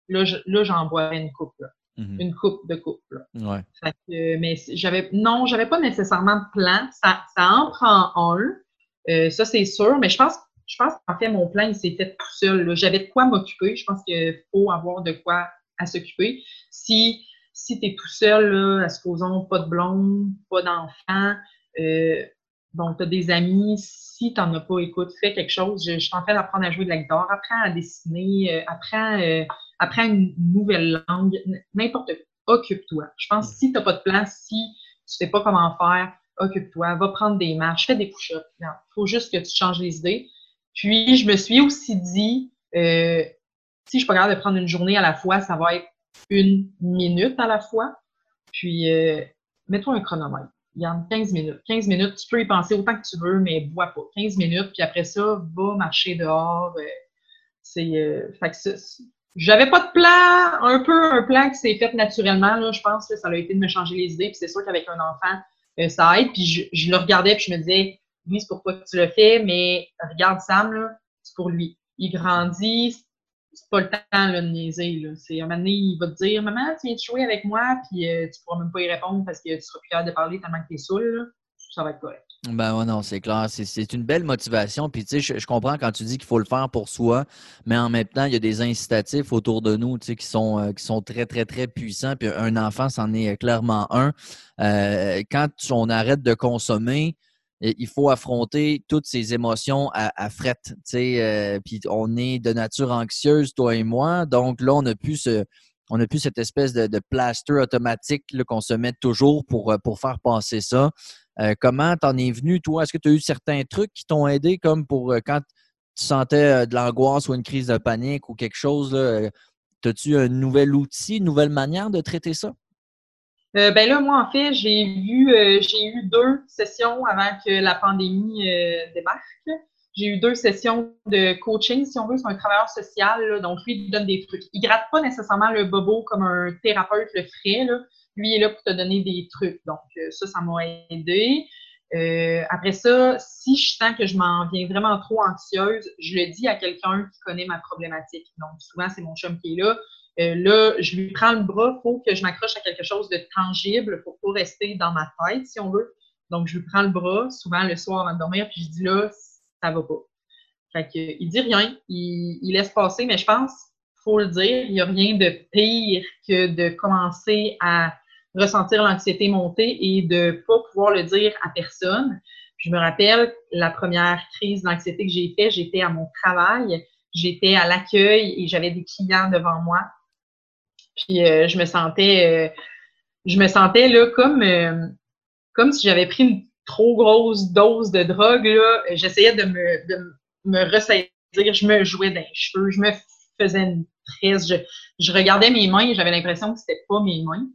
là, j'en bois une coupe. Mm-hmm. Une coupe de coupe. Ouais. mais j'avais non, j'avais pas nécessairement de plan. Ça, ça en prend un. Euh, ça, c'est sûr, mais je pense, je pense qu'en fait, mon plan, il s'est fait tout seul. J'avais de quoi m'occuper. Je pense qu'il faut avoir de quoi à s'occuper. Si, si tu es tout seul, là, à supposons pas de blonde, pas d'enfant, euh, bon, tu as des amis, si tu n'en as pas, écoute, fais quelque chose. Je, je suis en train d'apprendre à jouer de la guitare, apprends à dessiner, euh, apprends euh, apprends une nouvelle langue, n'importe quoi. Occupe-toi. Je pense que mm. si tu n'as pas de plan, si tu ne sais pas comment faire, occupe-toi, va prendre des marches, fais des push-ups. Il faut juste que tu changes les idées. Puis, je me suis aussi dit, euh, si je suis pas capable de prendre une journée à la fois, ça va être une minute à la fois. Puis, euh, mets-toi un chronomètre. Il y en a 15 minutes. 15 minutes, tu peux y penser autant que tu veux, mais bois pas. 15 minutes, puis après ça, va marcher dehors. Euh, c'est, euh, fait que j'avais pas de plan, un peu un plan qui s'est fait naturellement, là, je pense. que ça a été de me changer les idées. Puis c'est sûr qu'avec un enfant, euh, ça aide. Puis je, le regardais, puis je me disais, oui, c'est pour toi que tu le fais, mais regarde Sam, là, c'est pour lui. Il grandit, c'est pas le temps là, de niaiser. Là. C'est, un moment donné, il va te dire Maman, tu viens de jouer avec moi, puis euh, tu pourras même pas y répondre parce que tu seras plus capable de parler tellement que tu es saoul. Ça va être correct. Ben ouais, non, c'est clair. C'est une belle motivation. Puis, tu sais, je, comprends quand tu dis qu'il faut le faire pour soi, mais en même temps, il y a des incitatifs autour de nous, tu sais, qui sont, euh, qui sont très, très, très puissants. Puis, un enfant, c'en est clairement un. Euh, quand on arrête de consommer, il faut affronter toutes ces émotions à, à fret, sais. puis, on est de nature anxieuse, toi et moi. Donc, là, on a plus ce on a plus cette espèce de, de plaster automatique qu'on se met toujours pour, pour faire passer ça. Euh, comment t'en es venu, toi? Est-ce que tu as eu certains trucs qui t'ont aidé, comme pour euh, quand tu sentais euh, de l'angoisse ou une crise de panique ou quelque chose? As-tu un nouvel outil, une nouvelle manière de traiter ça? Ben là, moi, en fait, j'ai eu, j'ai eu deux sessions avant que la pandémie débarque. J'ai eu deux sessions de coaching, si on veut. C'est un travailleur social, donc lui, il donne des trucs. Il gratte pas nécessairement le bobo comme un thérapeute le ferait, lui est là pour te donner des trucs. Donc, euh, ça, ça m'a aidé. Euh, après ça, si je sens que je m'en viens vraiment trop anxieuse, je le dis à quelqu'un qui connaît ma problématique. Donc, souvent, c'est mon chum qui est là. Euh, là, je lui prends le bras, il faut que je m'accroche à quelque chose de tangible pour pas rester dans ma tête, si on veut. Donc, je lui prends le bras, souvent le soir avant de dormir, puis je dis là, ça va pas. Fait que, il dit rien, il, il laisse passer, mais je pense, faut le dire, il n'y a rien de pire que de commencer à ressentir l'anxiété monter et de pas pouvoir le dire à personne. je me rappelle la première crise d'anxiété que j'ai fait, j'étais à mon travail, j'étais à l'accueil et j'avais des clients devant moi. Puis euh, je me sentais, euh, je me sentais là comme, euh, comme si j'avais pris une trop grosse dose de drogue. Là. J'essayais de me, de me ressaisir, je me jouais dans les cheveux, je me faisais une tresse, je, je regardais mes mains et j'avais l'impression que c'était pas mes mains.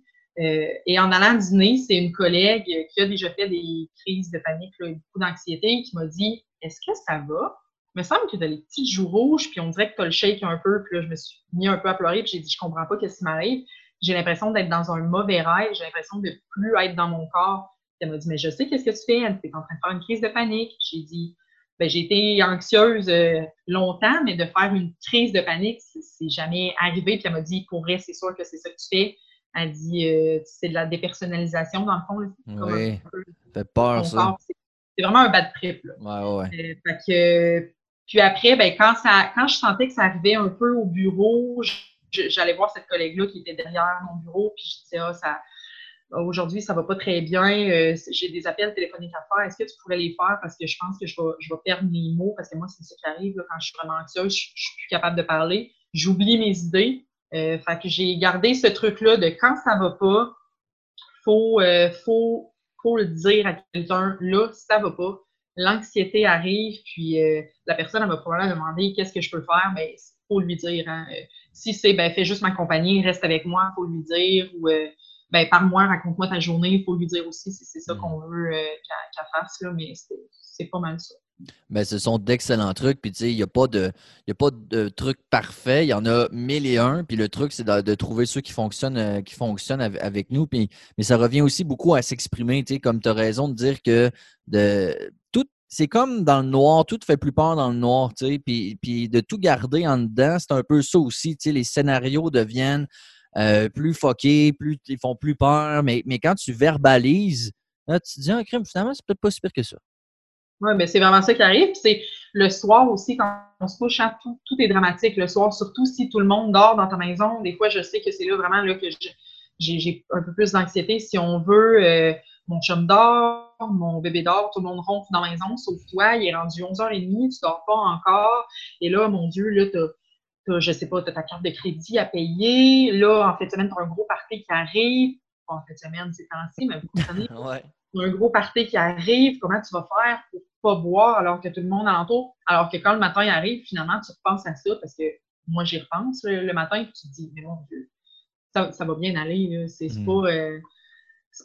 Et en allant dîner, c'est une collègue qui a déjà fait des crises de panique, beaucoup d'anxiété, qui m'a dit Est-ce que ça va me semble que tu as les petits joues rouges, puis on dirait que tu as le shake un peu. Puis là, je me suis mis un peu à pleurer, puis j'ai dit Je comprends pas ce qui m'arrive. J'ai l'impression d'être dans un mauvais rêve, j'ai l'impression de plus être dans mon corps. elle m'a dit Mais je sais qu'est-ce que tu fais Tu es en train de faire une crise de panique. J'ai dit ben, j'ai été anxieuse euh, longtemps, mais de faire une crise de panique, c'est jamais arrivé. Puis elle m'a dit, pour vrai, c'est sûr que c'est ça que tu fais. Elle dit, euh, c'est de la dépersonnalisation, dans le fond. oui, ça fait peur, ça. C'est vraiment un bad trip. Là. Ouais, ouais. Euh, puis après, ben, quand, ça, quand je sentais que ça arrivait un peu au bureau, j'allais voir cette collègue-là qui était derrière mon bureau, puis je disais, ah, ça, aujourd'hui, ça va pas très bien, euh, j'ai des appels téléphoniques à faire, est-ce que tu pourrais les faire? Parce que je pense que je vais, je vais perdre mes mots, parce que moi, c'est ça qui arrive quand je suis vraiment anxieuse, je, je suis plus capable de parler, j'oublie mes idées. Euh, fait que j'ai gardé ce truc-là de quand ça va pas, faut, euh, faut, faut le dire à quelqu'un, là, ça va pas. L'anxiété arrive, puis euh, la personne elle va probablement demander qu'est-ce que je peux faire, mais il faut lui dire. Hein. Si c'est ben fais juste m'accompagner, reste avec moi, faut lui dire. Ou ben parle-moi, raconte-moi ta journée, il faut lui dire aussi si c'est ça mm. qu'on veut qu'elle fasse, là, mais c'est pas mal ça. Ben, ce sont d'excellents trucs. Puis, tu sais, il n'y a, pas de, a pas de truc parfait. Il y en a mille et un. Puis, le truc, c'est de, trouver ceux qui fonctionnent, euh, qui fonctionnent avec nous. Puis, mais ça revient aussi beaucoup à s'exprimer. Tu sais, comme tu as raison de dire que de, tout, c'est comme dans le noir. Tout fait plus peur dans le noir. Tu sais, puis, puis de tout garder en dedans, c'est un peu ça aussi. Tu sais, les scénarios deviennent euh, plus foqués, plus, ils font plus peur. Mais, mais quand tu verbalises, tu te dis, ah, crime, finalement, c'est peut-être pas si pire que ça. Oui, mais c'est vraiment ça qui arrive. c'est le soir aussi, quand on se couche, hein, tout, tout, est dramatique le soir, surtout si tout le monde dort dans ta maison. Des fois, je sais que c'est là vraiment là, que j'ai un peu plus d'anxiété. Si on veut, euh, mon chum dort, mon bébé dort, tout le monde ronfle dans la maison, sauf toi, il est rendu 11h30, tu dors pas encore. Et là, mon Dieu, là, t'as, je sais pas, tu as ta carte de crédit à payer. Là, en fait, tu as un gros party qui arrive. Bon, en fait, semaine, c'est temps mais vous comprenez. ouais. un gros party qui arrive, comment tu vas faire pour pas boire alors que tout le monde alentour, alors que quand le matin il arrive, finalement, tu repenses à ça parce que moi, j'y repense le, matin et tu te dis, mais mon Dieu, ça, ça va bien aller. C'est mm. euh,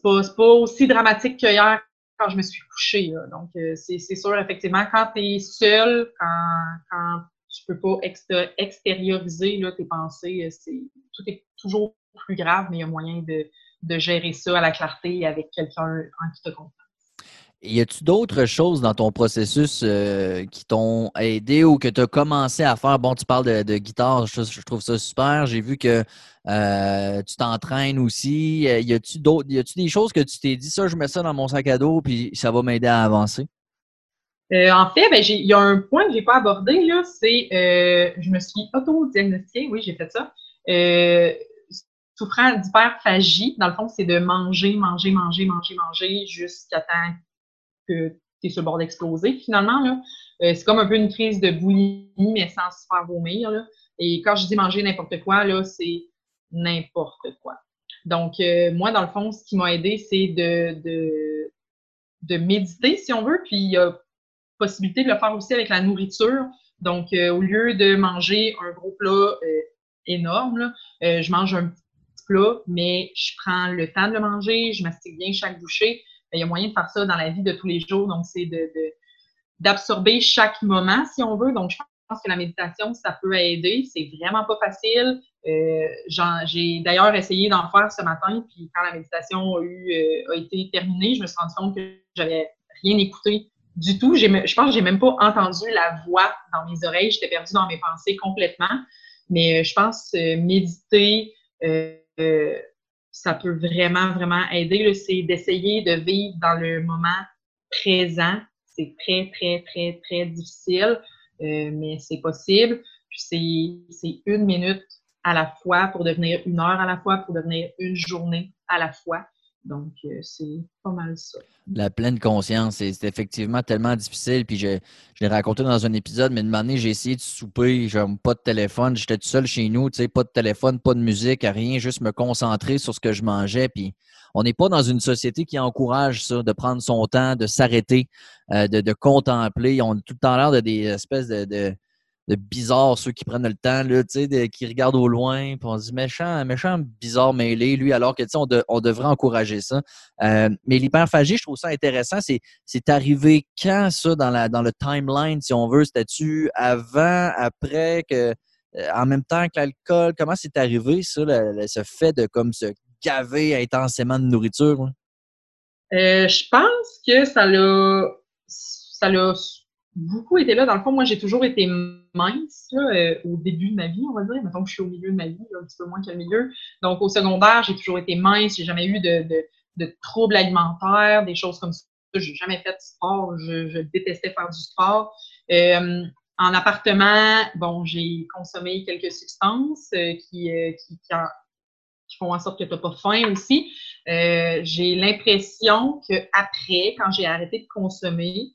pas, pas, aussi dramatique qu'hier quand je me suis couchée. Donc, euh, c'est sûr, effectivement, quand tu es seul, quand, quand tu peux pas extérioriser là, tes pensées, euh, tout est toujours plus grave, mais il y a moyen de, de gérer ça à la clarté avec quelqu'un en qui te confiance. Y a-tu d'autres choses dans ton processus euh, qui t'ont aidé ou que tu as commencé à faire? Bon, tu parles de, guitare, je, trouve ça super. J'ai vu que euh, tu t'entraînes aussi. Y a-tu d'autres, y a-tu des choses que tu t'es dit, ça, je mets ça dans mon sac à dos, puis ça va m'aider à avancer? Euh, en fait, ben, il y a un point que je n'ai pas abordé, là, c'est je me suis auto-diagnostiquée, oui, j'ai fait ça souffrant d'hyperphagie. Dans le fond, c'est de manger, manger, manger, manger, manger jusqu'à temps que tu es sur le bord d'exploser. Finalement, là, euh, c'est comme un peu une crise de boulimie, mais sans se faire vomir. Et quand je dis manger n'importe quoi, là, c'est n'importe quoi. Donc, euh, moi, dans le fond, ce qui m'a aidé, c'est de, de, méditer, si on veut. Puis, il y a possibilité de le faire aussi avec la nourriture. Donc, euh, au lieu de manger un gros plat énorme, je mange un petit plat, mais je prends le temps de le manger, je mastique bien chaque bouchée. Il y a moyen de faire ça dans la vie de tous les jours. Donc, c'est d'absorber chaque moment, si on veut. Donc, je pense que la méditation, ça peut aider. C'est vraiment pas facile. Euh, j'ai d'ailleurs essayé d'en faire ce matin, puis quand la méditation a, eu, euh, été terminée, je me suis rendu compte que j'avais rien écouté du tout. Je pense que j'ai même pas entendu la voix dans mes oreilles. J'étais perdue dans mes pensées complètement. Mais euh, je pense méditer, ça peut vraiment, vraiment aider. C'est d'essayer de vivre dans le moment présent. C'est très, très, très, très difficile, euh, mais c'est possible. C'est une minute à la fois pour devenir une heure à la fois, pour devenir une journée à la fois. Donc, euh, c'est pas mal ça. La pleine conscience, c'est effectivement tellement difficile. Puis, je, l'ai raconté dans un épisode, mais une année, j'ai essayé de souper, genre, pas de téléphone. J'étais tout seul chez nous, tu sais, pas de téléphone, pas de musique, rien, juste me concentrer sur ce que je mangeais. Puis, on n'est pas dans une société qui encourage ça, de prendre son temps, de s'arrêter, euh, de, contempler. On a tout le temps l'air de des espèces de bizarres, ceux qui prennent le temps, là, de, qui regardent au loin, puis on se dit méchant, méchant, bizarre mêlé, lui, alors que on, on devrait encourager ça. Euh, mais l'hyperphagie, je trouve ça intéressant. C'est, arrivé quand ça dans, la, dans le timeline, si on veut? C'était-tu avant, après, que, euh, en même temps que l'alcool? Comment c'est arrivé, ça, ce fait de comme se gaver intensément de nourriture? Euh, je pense que ça l'a ça l'a beaucoup été là. Dans le fond, moi, j'ai toujours été mince euh, au début de ma vie, on va dire. Mettons que je suis au milieu de ma vie, un petit peu moins qu'au milieu. Donc, au secondaire, j'ai toujours été mince. J'ai jamais eu de, de, de, troubles alimentaires, des choses comme ça. J'ai jamais fait de sport. Je, je, détestais faire du sport. Euh, en appartement, bon, j'ai consommé quelques substances qui, qui, qui, font en sorte que tu n'as pas faim aussi. j'ai l'impression qu'après, quand j'ai arrêté de consommer,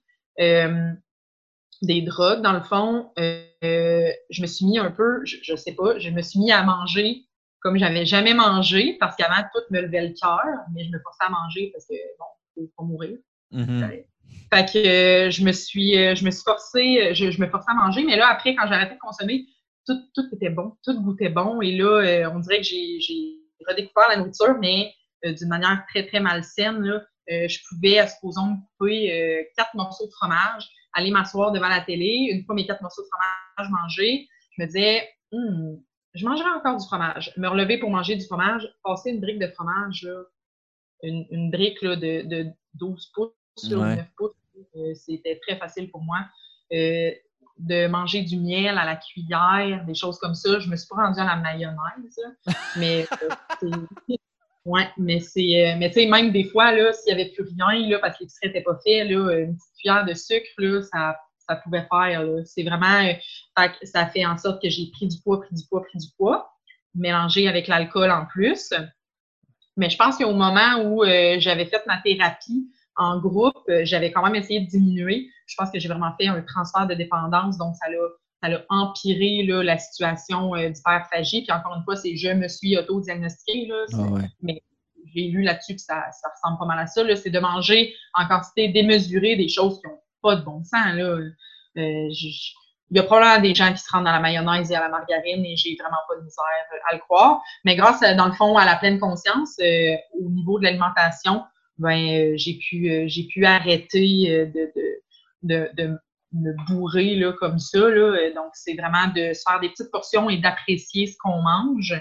des drogues, dans le fond, euh, je me suis mis un peu, je, ne sais pas, je me suis mis à manger comme j'avais jamais mangé parce qu'avant tout me levait le cœur, mais je me forçais à manger parce que bon, faut pas mourir. Mm-hmm. Fait que euh, je me suis, euh, je me suis forcée, je, me forçais à manger, mais là après quand j'ai arrêté de consommer, tout, tout était bon, tout goûtait bon et là on dirait que j'ai redécouvert la nourriture, mais d'une manière très très malsaine là. je pouvais, à supposons, couper quatre morceaux de fromage, aller m'asseoir devant la télé, une fois mes quatre morceaux de fromage mangés, je me disais, hmm, je mangerai encore du fromage. Me relever pour manger du fromage, passer une brique de fromage, une, brique de, 12 pouces sur 9 pouces, euh, c'était très facile pour moi. Euh, de manger du miel à la cuillère, des choses comme ça. Je me suis pas rendue à la mayonnaise, mais euh, Ouais, mais c'est. Euh, mais tu sais, même des fois, là, s'il n'y avait plus rien, là, parce que l'épicerie n'était pas fait, là, une petite cuillère de sucre, là, ça, ça pouvait faire. C'est vraiment. Euh, ça fait en sorte que j'ai pris du poids, pris du poids, pris du poids, mélangé avec l'alcool en plus. Mais je pense qu'au moment où euh, j'avais fait ma thérapie en groupe, j'avais quand même essayé de diminuer. Je pense que j'ai vraiment fait un transfert de dépendance, donc ça l'a ça a empiré là, la situation euh, d'hyperphagie. Puis encore une fois, c'est je me suis auto-diagnostiquée. Ah mais j'ai lu là-dessus que ça, ça, ressemble pas mal à ça. C'est de manger en quantité démesurée des choses qui n'ont pas de bon sens. Là. Euh, il y a probablement des gens qui se rendent dans la mayonnaise et à la margarine et j'ai vraiment pas de misère à le croire. Mais grâce, dans le fond, à la pleine conscience, euh, au niveau de l'alimentation, ben, j'ai pu, j'ai pu arrêter de, de, de, me bourrer là, comme ça. Là. Euh, donc, c'est vraiment de se faire des petites portions et d'apprécier ce qu'on mange.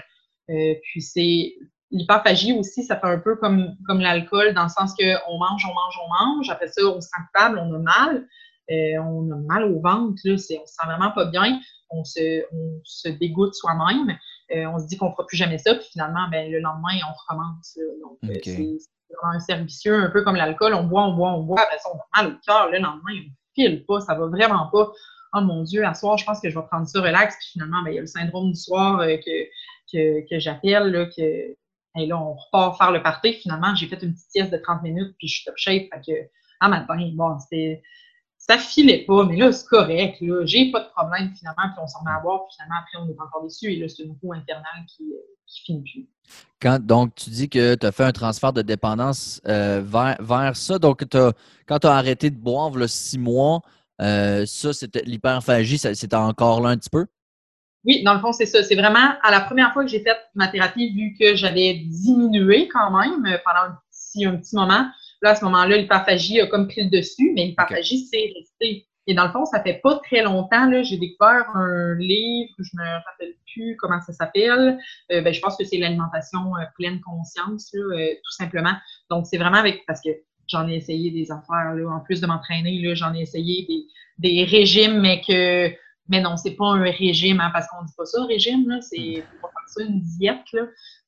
Euh, puis c'est l'hyperphagie aussi, ça fait un peu comme, comme l'alcool, dans le sens qu'on mange, on mange, on mange. Après ça, on se sent coupable, on a mal. Euh, on a mal au ventre, là, on se sent vraiment pas bien. On se, on se dégoûte soi-même. on se dit qu'on fera plus jamais ça. Puis finalement, ben, le lendemain, on recommence. Donc, c'est vraiment un servicieux, un peu comme l'alcool. On boit, on boit, on boit. Après ça, on a mal au cœur. Le lendemain, on file pas, ça va vraiment pas. Oh mon Dieu, à soir, je pense que je vais prendre ça relax. Puis finalement, ben, il y a le syndrome du soir euh, que, que, j'appelle, là, que et là, on repart faire le party. Finalement, j'ai fait une petite sieste de 30 minutes, puis je suis top shape. Que, ah, matin, bon, c'était. Ça filait pas, mais là, c'est correct. Là, j'ai pas de problème finalement, puis on s'en met à voir, puis finalement, après, on est encore déçu. Et là, c'est une roue infernale qui, qui finit plus. Quand, donc, tu dis que tu as fait un transfert de dépendance euh, vers, vers, ça. Donc, quand tu as arrêté de boire, le six mois, euh, ça, c'était l'hyperphagie, c'était encore là un petit peu? Oui, dans le fond, c'est ça. C'est vraiment à la première fois que j'ai fait ma thérapie, vu que j'avais diminué quand même euh, pendant un petit, un petit moment. Là, à ce moment-là, l'hyperphagie a comme pris le dessus, mais l'hyperphagie, c'est resté. Et dans le fond, ça fait pas très longtemps, là, j'ai découvert un livre, je me rappelle plus comment ça s'appelle. Euh, ben, je pense que c'est l'alimentation euh, pleine conscience, là, tout simplement. Donc, c'est vraiment avec, parce que j'en ai essayé des affaires, là, en plus de m'entraîner, j'en ai essayé des, des régimes, mais que mais non, c'est pas un régime, hein, parce qu'on dit pas ça, régime, là, c'est pas faire ça, une diète, là.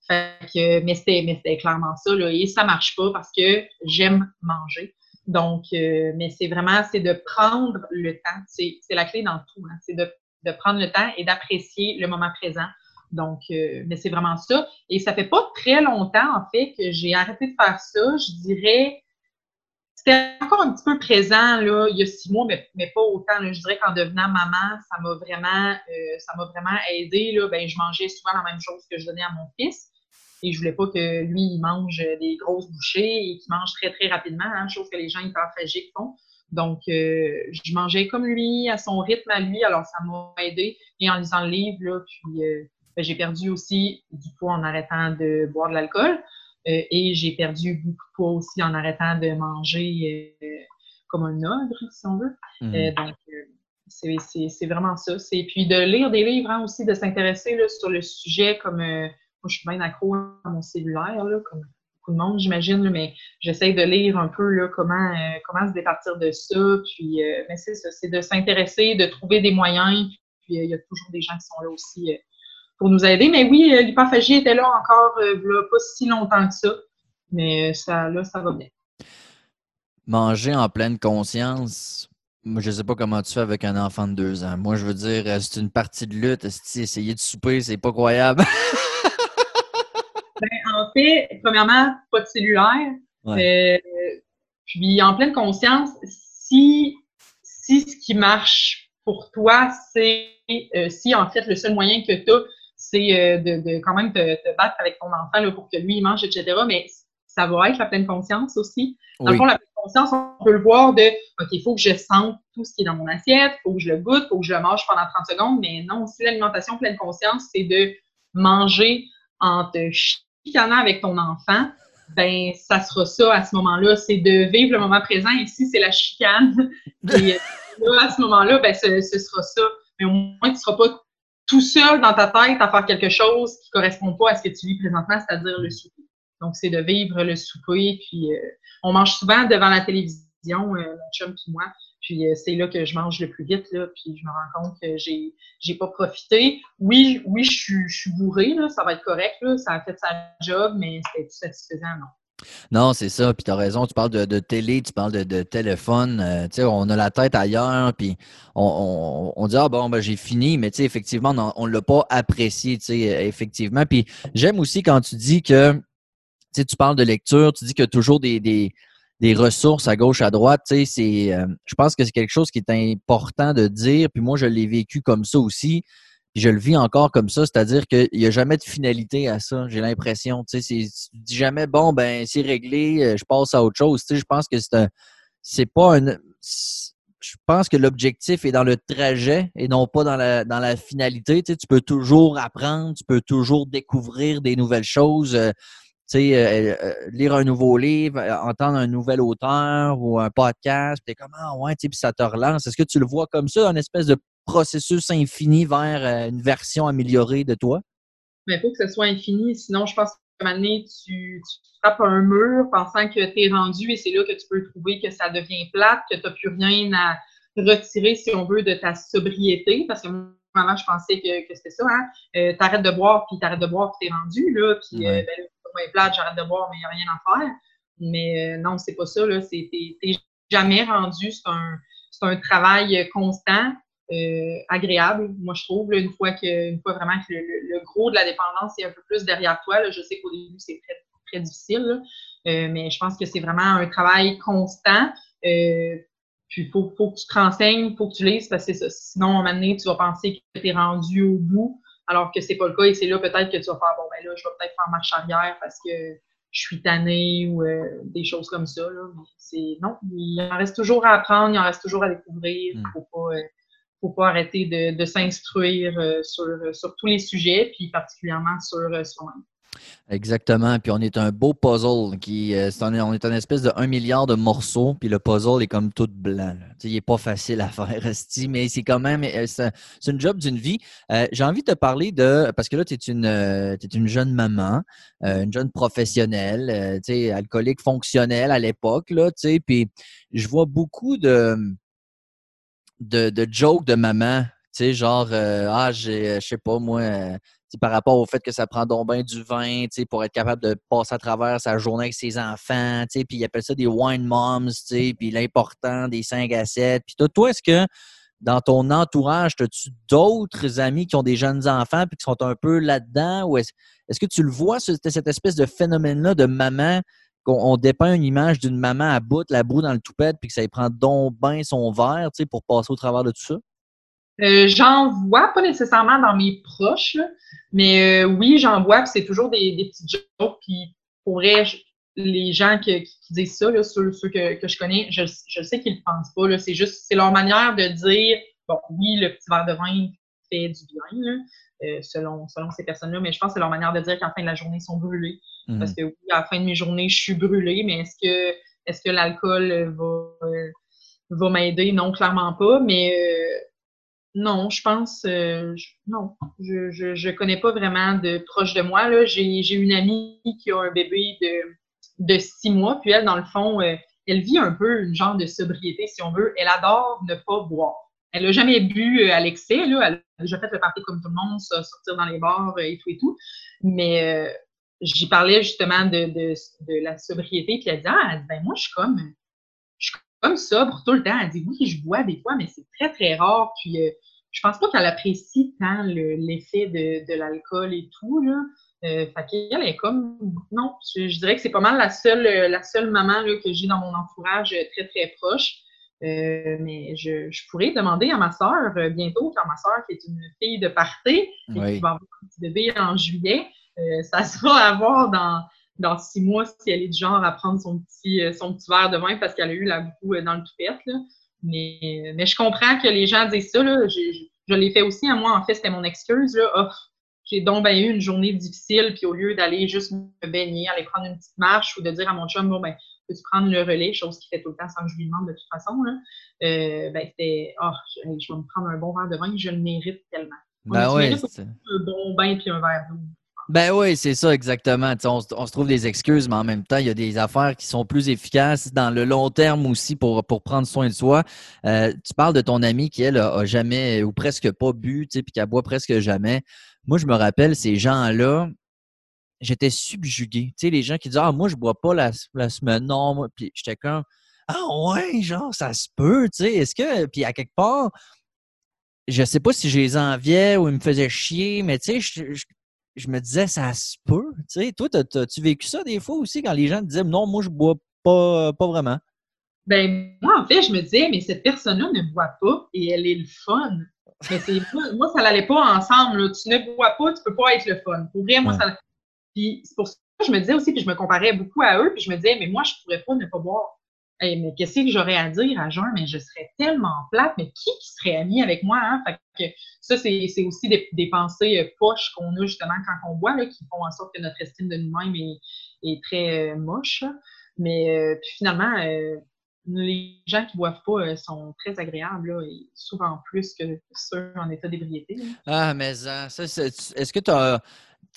Fait que, mais c'était clairement ça, là, et ça marche pas parce que j'aime manger. Donc, euh, mais c'est vraiment, c'est de prendre le temps, c'est la clé dans tout, hein, c'est de, de, prendre le temps et d'apprécier le moment présent. Donc, euh, mais c'est vraiment ça. Et ça fait pas très longtemps, en fait, que j'ai arrêté de faire ça. Je dirais c'était encore un petit peu présent là, il y a six mois, mais, mais pas autant. Je dirais qu'en devenant maman, ça m'a vraiment, euh, ça m'a vraiment aidé. Là. Ben, je mangeais souvent la même chose que je donnais à mon fils. Et je voulais pas que lui, il mange des grosses bouchées et qu'il mange très, très rapidement, hein, chose que les gens hyperphagiques font. Donc, euh, je mangeais comme lui, à son rythme à lui, alors ça m'a aidé. Et en lisant le livre, là, puis euh, ben, j'ai perdu aussi du poids en arrêtant de boire de l'alcool. Euh, et j'ai perdu beaucoup de poids aussi en arrêtant de manger euh, comme un ogre, si on veut. Mhm. Euh, donc, c'est vraiment ça. Et puis de lire des livres hein, aussi, de s'intéresser sur le sujet comme moi je suis bien accro à mon cellulaire, comme beaucoup de monde, j'imagine, mais j'essaie de lire un peu comment, comment se départir de ça. Puis mais c'est ça, c'est de s'intéresser, de trouver des moyens. Puis il y a toujours des gens qui sont là aussi pour nous aider. Mais oui, euh, l'hyperphagie était là encore euh, pas si longtemps que ça. Mais euh, ça, là, ça va bien. Manger en pleine conscience, Moi, je sais pas comment tu fais avec un enfant de deux ans. Moi, je veux dire, euh, c'est une partie de lutte. Essayer de souper, c'est pas croyable. fait, premièrement, pas de cellulaire. Euh, puis, en pleine conscience, si, si ce qui marche pour toi, c'est euh, si en fait le seul moyen que tu as, c'est de, quand même te, battre avec ton enfant là, pour que lui il mange, etc. Mais ça va être la pleine conscience aussi. Dans le fond, la pleine conscience, on peut le voir de OK, il faut que je sente tout ce qui est dans mon assiette, il faut que je le goûte, il faut que je le mange pendant 30 secondes. Mais non, si l'alimentation pleine conscience, c'est de manger en te chicanant avec ton enfant, ben ça sera ça à ce moment-là. C'est de vivre le moment présent. Si c'est la chicane, et là, à ce moment-là, ben ce, sera ça. Mais au moins, tu ne seras pas tout seul dans ta tête à faire quelque chose qui ne correspond pas à ce que tu vis présentement, c'est-à-dire le souper. Donc, c'est de vivre le souper. Puis, euh, on mange souvent devant la télévision, euh, mon chum et moi. Puis, euh, c'est là que je mange le plus vite. Là, puis, je me rends compte que j'ai j'ai pas profité. Oui, oui, je suis, je suis. Là, ça va être correct. Là, ça a fait sa job, mais c'était satisfaisant, non. Non, c'est ça. Puis tu as raison, tu parles de, télé, tu parles de, téléphone. tu sais, on a la tête ailleurs, puis on, on, dit Ah bon, ben, j'ai fini, mais tu sais, effectivement, on ne l'a pas apprécié, tu sais, effectivement. Puis j'aime aussi quand tu dis que tu parles de lecture, tu dis qu'il y a toujours des, des, ressources à gauche, à droite. Tu sais, euh, je pense que c'est quelque chose qui est important de dire. Puis moi, je l'ai vécu comme ça aussi. Je le vis encore comme ça, c'est-à-dire qu'il n'y a jamais de finalité à ça, j'ai l'impression. Tu sais, tu dis jamais, bon, ben, c'est réglé, euh, je passe à autre chose. Tu sais, je pense que c'est c'est pas un, je pense que l'objectif est dans le trajet et non pas dans la, dans la finalité. Tu, sais, tu peux toujours apprendre, tu peux toujours découvrir des nouvelles choses. Sais, euh, euh, lire un nouveau livre, euh, entendre un nouvel auteur ou un podcast, puis comment, ah ouais, puis ça te relance. Est-ce que tu le vois comme ça, un espèce de processus infini vers une version améliorée de toi? Mais il faut que ce soit infini, sinon je pense qu'à un moment donné, tu, frappes un mur pensant que tu es rendu et c'est là que tu peux trouver que ça devient plate, que tu n'as plus rien à retirer, si on veut, de ta sobriété. Parce que moi, je pensais que, que c'était ça. Hein? tu arrêtes de boire, puis tu arrêtes de boire, puis tu es rendu. Là, puis ben, plate, j'arrête de boire, mais il n'y a rien à faire. Mais euh, non, c'est pas ça. C'est, t'es, jamais rendu. C'est un, travail constant, euh, agréable, moi, je trouve. une, fois que, une fois vraiment que le, gros de la dépendance est un peu plus derrière toi. je sais qu'au début, c'est très, difficile. Euh, mais je pense que c'est vraiment un travail constant. puis il faut, que tu te renseignes, il faut que tu lises, parce que. Sinon, à un moment donné, tu vas penser que tu es rendu au bout alors que c'est pas le cas et c'est là peut-être que tu vas faire bon ben là je vais peut-être faire marche arrière parce que je suis tannée ou euh, des choses comme ça là. c'est non il en reste toujours à apprendre il en reste toujours à découvrir il hmm. faut pas euh, faut pas arrêter de, s'instruire euh, sur, sur tous les sujets puis particulièrement sur soi-même Exactement. Puis on est un beau puzzle qui. Euh, on est une espèce de 1 milliard de morceaux, puis le puzzle est comme tout blanc. Il n'est pas facile à faire, mais c'est quand même. Euh, c'est une job d'une vie. Euh, j'ai envie de te parler de. Parce que là, tu es une, une jeune maman, une jeune professionnelle, alcoolique fonctionnelle à l'époque, puis je vois beaucoup de, de, jokes de maman. Genre, ah, j'ai, je sais pas, moi, par rapport au fait que ça prend donc bien du vin pour être capable de passer à travers sa journée avec ses enfants. Puis il appelle ça des wine moms, puis l'important des 5 à 7. Puis toi, est-ce que dans ton entourage, as-tu d'autres amis qui ont des jeunes enfants puis qui sont un peu là-dedans? Ou est-ce que tu le vois, cette espèce de phénomène-là de maman, qu'on dépeint une image d'une maman à bout, la boue dans le toupette, puis que ça y prend donc bien son verre pour passer au travers de tout ça? Euh, j'en vois, pas nécessairement dans mes proches, mais euh, oui, j'en vois, c'est toujours des, des petites jokes. Puis pour vrai, les gens qui, disent ça, là, ceux, que, que, je connais, je, je sais qu'ils ne le pensent pas. C'est juste, c'est leur manière de dire, bon, oui, le petit verre de vin fait du bien, là, euh, selon, selon ces personnes-là, mais je pense que c'est leur manière de dire qu'à la fin de la journée, ils sont brûlés. Mmh. Parce que oui, à la fin de mes journées, je suis brûlée, mais est-ce que, est-ce que l'alcool va, va m'aider? Non, clairement pas. Mais non, je pense, euh, non, je, je, connais pas vraiment de proche de moi. J'ai, une amie qui a un bébé de, six mois, puis elle, dans le fond, euh, elle vit un peu une genre de sobriété, si on veut. Elle adore ne pas boire. Elle n'a jamais bu euh, à l'excès, là. Elle a déjà fait le party comme tout le monde, sortir dans les bars et tout et tout. Mais j'y parlais justement de, la sobriété, puis elle dit Ah, ben moi, je suis comme comme sobre tout le temps. Elle dit oui, je bois des fois, mais c'est très, très rare. Puis euh, je pense pas qu'elle apprécie tant l'effet de, l'alcool et tout. Là. Euh, fait qu'elle est comme non, je, dirais que c'est pas mal la seule, la seule maman là, que j'ai dans mon entourage très, très proche. Euh, mais je, pourrais demander à ma soeur euh, bientôt, car ma soeur, qui est une fille de party et qui va avoir un petit bébé en juillet, ça sera à voir dans, dans six mois si elle est du genre à prendre son petit, son petit verre de vin parce qu'elle a eu la boue dans le toupette. Là. Mais, mais je comprends que les gens disent ça. Là. Je, l'ai fait aussi. À moi, en fait, c'était mon excuse. Là. Oh, j'ai donc eu une journée difficile, puis au lieu d'aller juste me baigner, aller prendre une petite marche ou de dire à mon chum, bon, ben, peux-tu prendre le relais, chose qu'il fait tout le temps sans que je lui demande de toute façon, là, euh, ben, c'était, oh, je, vais me prendre un bon verre de vin, je le mérite tellement. Ben oui. Un bon bain puis un verre d'eau? Ben oui, c'est ça exactement. On, se trouve des excuses, mais en même temps, il y a des affaires qui sont plus efficaces dans le long terme aussi pour, pour prendre soin de soi. Euh, tu parles de ton amie qui, elle, a, jamais ou presque pas bu, puis qui boit presque jamais. Moi, je me rappelle, ces gens-là, j'étais subjugué. Les gens qui disent Ah, moi, je bois pas la, semaine. Non, moi. Puis j'étais comme Ah, ouais, genre, ça se peut. Tu sais, est-ce que. Puis à quelque part, je sais pas si je les enviais ou ils me faisaient chier, mais tu sais, je, me disais Ça se peut. Tu sais, toi, as-tu vécu ça des fois aussi quand les gens te disaient Non, moi, je bois pas, pas vraiment? Ben, moi, en fait, je me disais, mais cette personne-là ne boit pas et elle est le fun. Mais moi, ça n'allait pas ensemble. Tu ne bois pas, tu peux pas être le fun. Pour vrai, moi, ça puis c'est pour ça que je me disais aussi, puis je me comparais beaucoup à eux, puis je me disais, mais moi, je pourrais pas ne pas boire. Mais qu'est-ce que j'aurais à dire à jeun? Mais je serais tellement plate, mais qui, serait ami avec moi? Hein? Fait que ça, c'est aussi des, pensées euh, poches qu'on a justement quand on boit, là, qui font en sorte que notre estime de nous-mêmes est, très euh, moche. Mais euh, puis finalement, les gens qui boivent pas sont très agréables, là, et souvent plus que ceux en état d'ébriété. Ah, mais ça, est-ce que tu as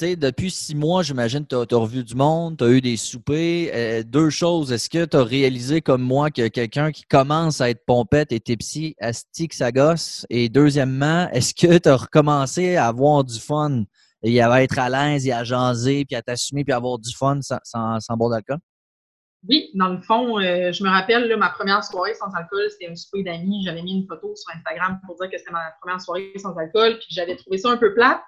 depuis six mois, j'imagine tu as, revu du monde, tu as eu des soupers. Euh, deux choses. Est-ce que tu as réalisé comme moi que quelqu'un qui commence à être pompette et tipsy, astique sa gosse? Et deuxièmement, est-ce que tu as recommencé à avoir du fun et à être à l'aise et à jaser, puis à t'assumer, puis à avoir du fun sans, sans, bon d'alcool? Oui, dans le fond, euh, je me rappelle, ma première soirée sans alcool, c'était un souper d'amis. J'avais mis une photo sur Instagram pour dire que c'était ma première soirée sans alcool, puis j'avais trouvé ça un peu plate.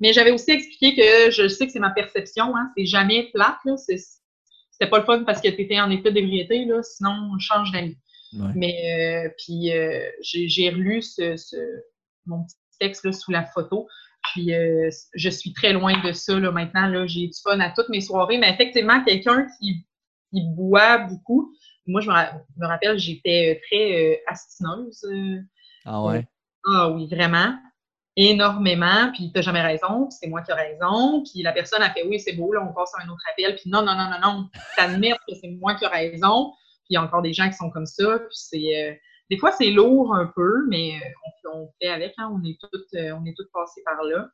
Mais j'avais aussi expliqué que je sais que c'est ma perception, hein, c'est jamais plate. Là, c'était pas le fun parce que tu étais en état d'ébriété, là, sinon on change d'amis. Mais euh, puis euh, j'ai relu ce, ce, mon petit texte là, sous la photo. Puis euh, je suis très loin de ça là, maintenant. Là, j'ai du fun à toutes mes soirées. Mais effectivement, quelqu'un qui, qui boit beaucoup. Moi, je me, rappelle, j'étais très astineuse. ah ouais? ah oui, vraiment énormément, puis t'as jamais raison, puis c'est moi qui ai raison, puis la personne a fait oui, c'est beau, là, on passe à un autre appel, puis non, non, non, non, non, t'admets que c'est moi qui ai raison, puis il y a encore des gens qui sont comme ça, puis c'est... Euh, des fois, c'est lourd un peu, mais euh, on, fait avec, hein, on est toutes euh, on est toutes passées par là.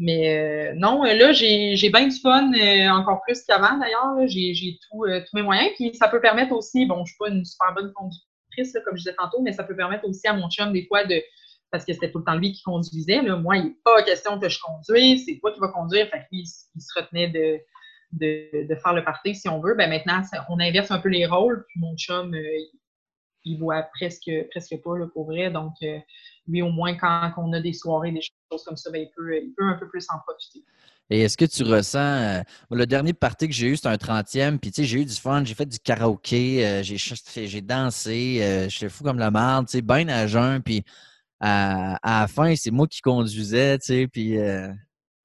Mais non, là, j'ai bien du fun, encore plus qu'avant d'ailleurs. J'ai tous mes moyens. Puis ça peut permettre aussi, bon, je suis pas une super bonne conductrice, comme je disais tantôt, mais ça peut permettre aussi à mon chum des fois de, parce que c'était tout le temps lui qui conduisait. Là. Moi, il n'est pas question que je conduise, c'est toi qui vas conduire. Fait il, se retenait de, de, faire le party si on veut. Ben maintenant, on inverse un peu les rôles. Puis mon chum, euh, il voit presque, presque pas là, pour vrai. Donc, euh, lui, au moins, quand on a des soirées, des choses comme ça, ben, il, peut, il peut un peu plus en profiter. Et est-ce que tu ressens. Euh, le dernier party que j'ai eu, c'était un 30e. Puis, tu sais, j'ai eu du fun, j'ai fait du karaoké, j'ai dansé, je suis fou comme la merde, tu sais, bien à jeun. Puis, à, la fin, c'est moi qui conduisais, tu sais, puis euh,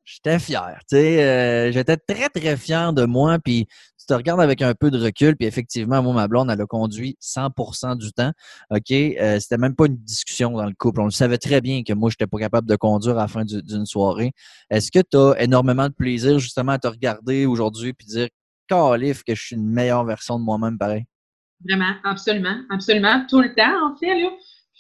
j'étais fier, tu sais, euh, j'étais très, très fier de moi, puis tu te regardes avec un peu de recul, puis effectivement, moi, ma blonde, elle a conduit 100% du temps, OK? Euh, c'était même pas une discussion dans le couple. On le savait très bien que moi, j'étais pas capable de conduire à la fin d'une soirée. Est-ce que tu as énormément de plaisir, justement, à te regarder aujourd'hui, puis dire, calif, que je suis une meilleure version de moi-même, pareil? Vraiment, absolument, absolument. Tout le temps, en fait, là.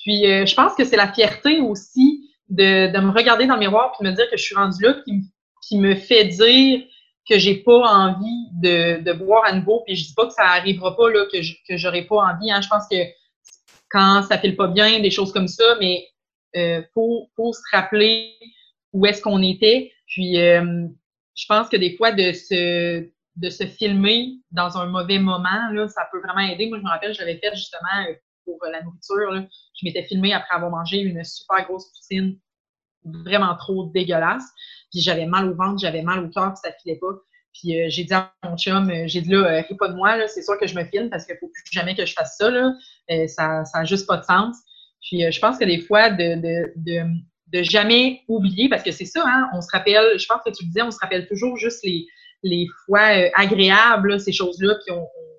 Puis euh, je pense que c'est la fierté aussi de, de, me regarder dans le miroir et de me dire que je suis rendue là qui, qui me fait dire que j'ai pas envie de, de, boire à nouveau. Puis je dis pas que ça arrivera pas, là, que, je, que pas envie. Hein. Je pense que quand ça file pas bien, des choses comme ça, mais euh, faut, faut se rappeler où est-ce qu'on était. Puis euh, je pense que des fois, de se, de se filmer dans un mauvais moment, là, ça peut vraiment aider. Moi, je me rappelle, j'avais fait justement pour la nourriture. Je m'étais filmée après avoir mangé une super grosse poutine vraiment trop dégueulasse. Puis j'avais mal au ventre, j'avais mal au cœur, puis ça filait pas. Puis euh, j'ai dit à mon chum, euh, j'ai dit là, euh, pas de moi, c'est sûr que je me filme parce qu'il faut plus jamais que je fasse ça. Ça n'a juste pas de sens. Puis je pense que des fois, de, de, de, de jamais oublier, parce que c'est ça, hein, on se rappelle, je pense que tu le disais, on se rappelle toujours juste les, les fois agréables, ces choses-là, puis on, on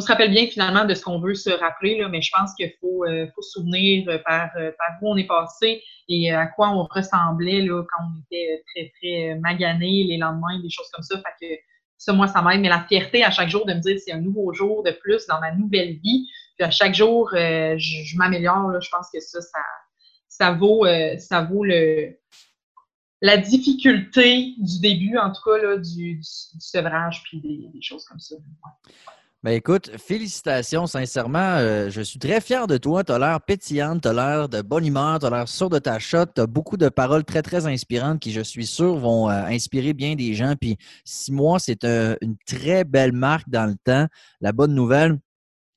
se rappelle bien finalement de ce qu'on veut se rappeler, là, mais je pense qu'il faut, euh, se souvenir euh, par, euh, par où on est passé et à quoi on ressemblait là, quand on était très, très magané les lendemains, des choses comme ça. Fait que ça, moi, ça m'aide. Mais la fierté à chaque jour de me dire c'est un nouveau jour de plus dans ma nouvelle vie. Puis à chaque jour, je, m'améliore. Je pense que ça, ça, vaut, ça vaut le, la difficulté du début, en tout cas, là, du, sevrage, puis des, choses comme ça. Ben écoute, félicitations, sincèrement. Euh, je suis très fier de toi. Tu as l'air pétillante, tu l'air de bonne humeur, tu as l'air sûr de ta shot. Tu as beaucoup de paroles très, très inspirantes qui, je suis sûr, vont euh, inspirer bien des gens. Puis six mois, c'est euh, une très belle marque dans le temps. La bonne nouvelle,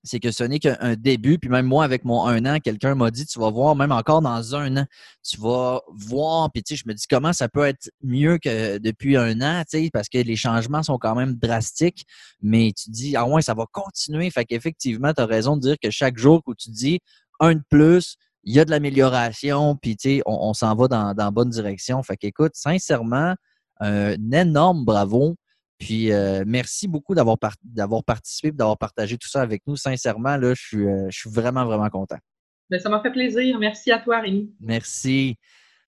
c'est que ce n'est qu'un début. Puis même moi, avec mon un an, quelqu'un m'a dit, tu vas voir, même encore dans un an, tu vas voir. Puis tu sais, je me dis comment ça peut être mieux que depuis un an, tu sais, parce que les changements sont quand même drastiques. Mais tu dis, ah ouais, ça va continuer. Fait qu'effectivement, tu as raison de dire que chaque jour où tu dis un de plus, il y a de l'amélioration, puis tu sais, on, s'en va dans, dans la bonne direction. Fait qu'écoute, sincèrement, un énorme bravo. Puis euh, merci beaucoup d'avoir participé et d'avoir partagé tout ça avec nous. Sincèrement, là, je suis, euh, je suis vraiment, vraiment content. Ben, ça m'a fait plaisir. Merci à toi, Rémi. Merci.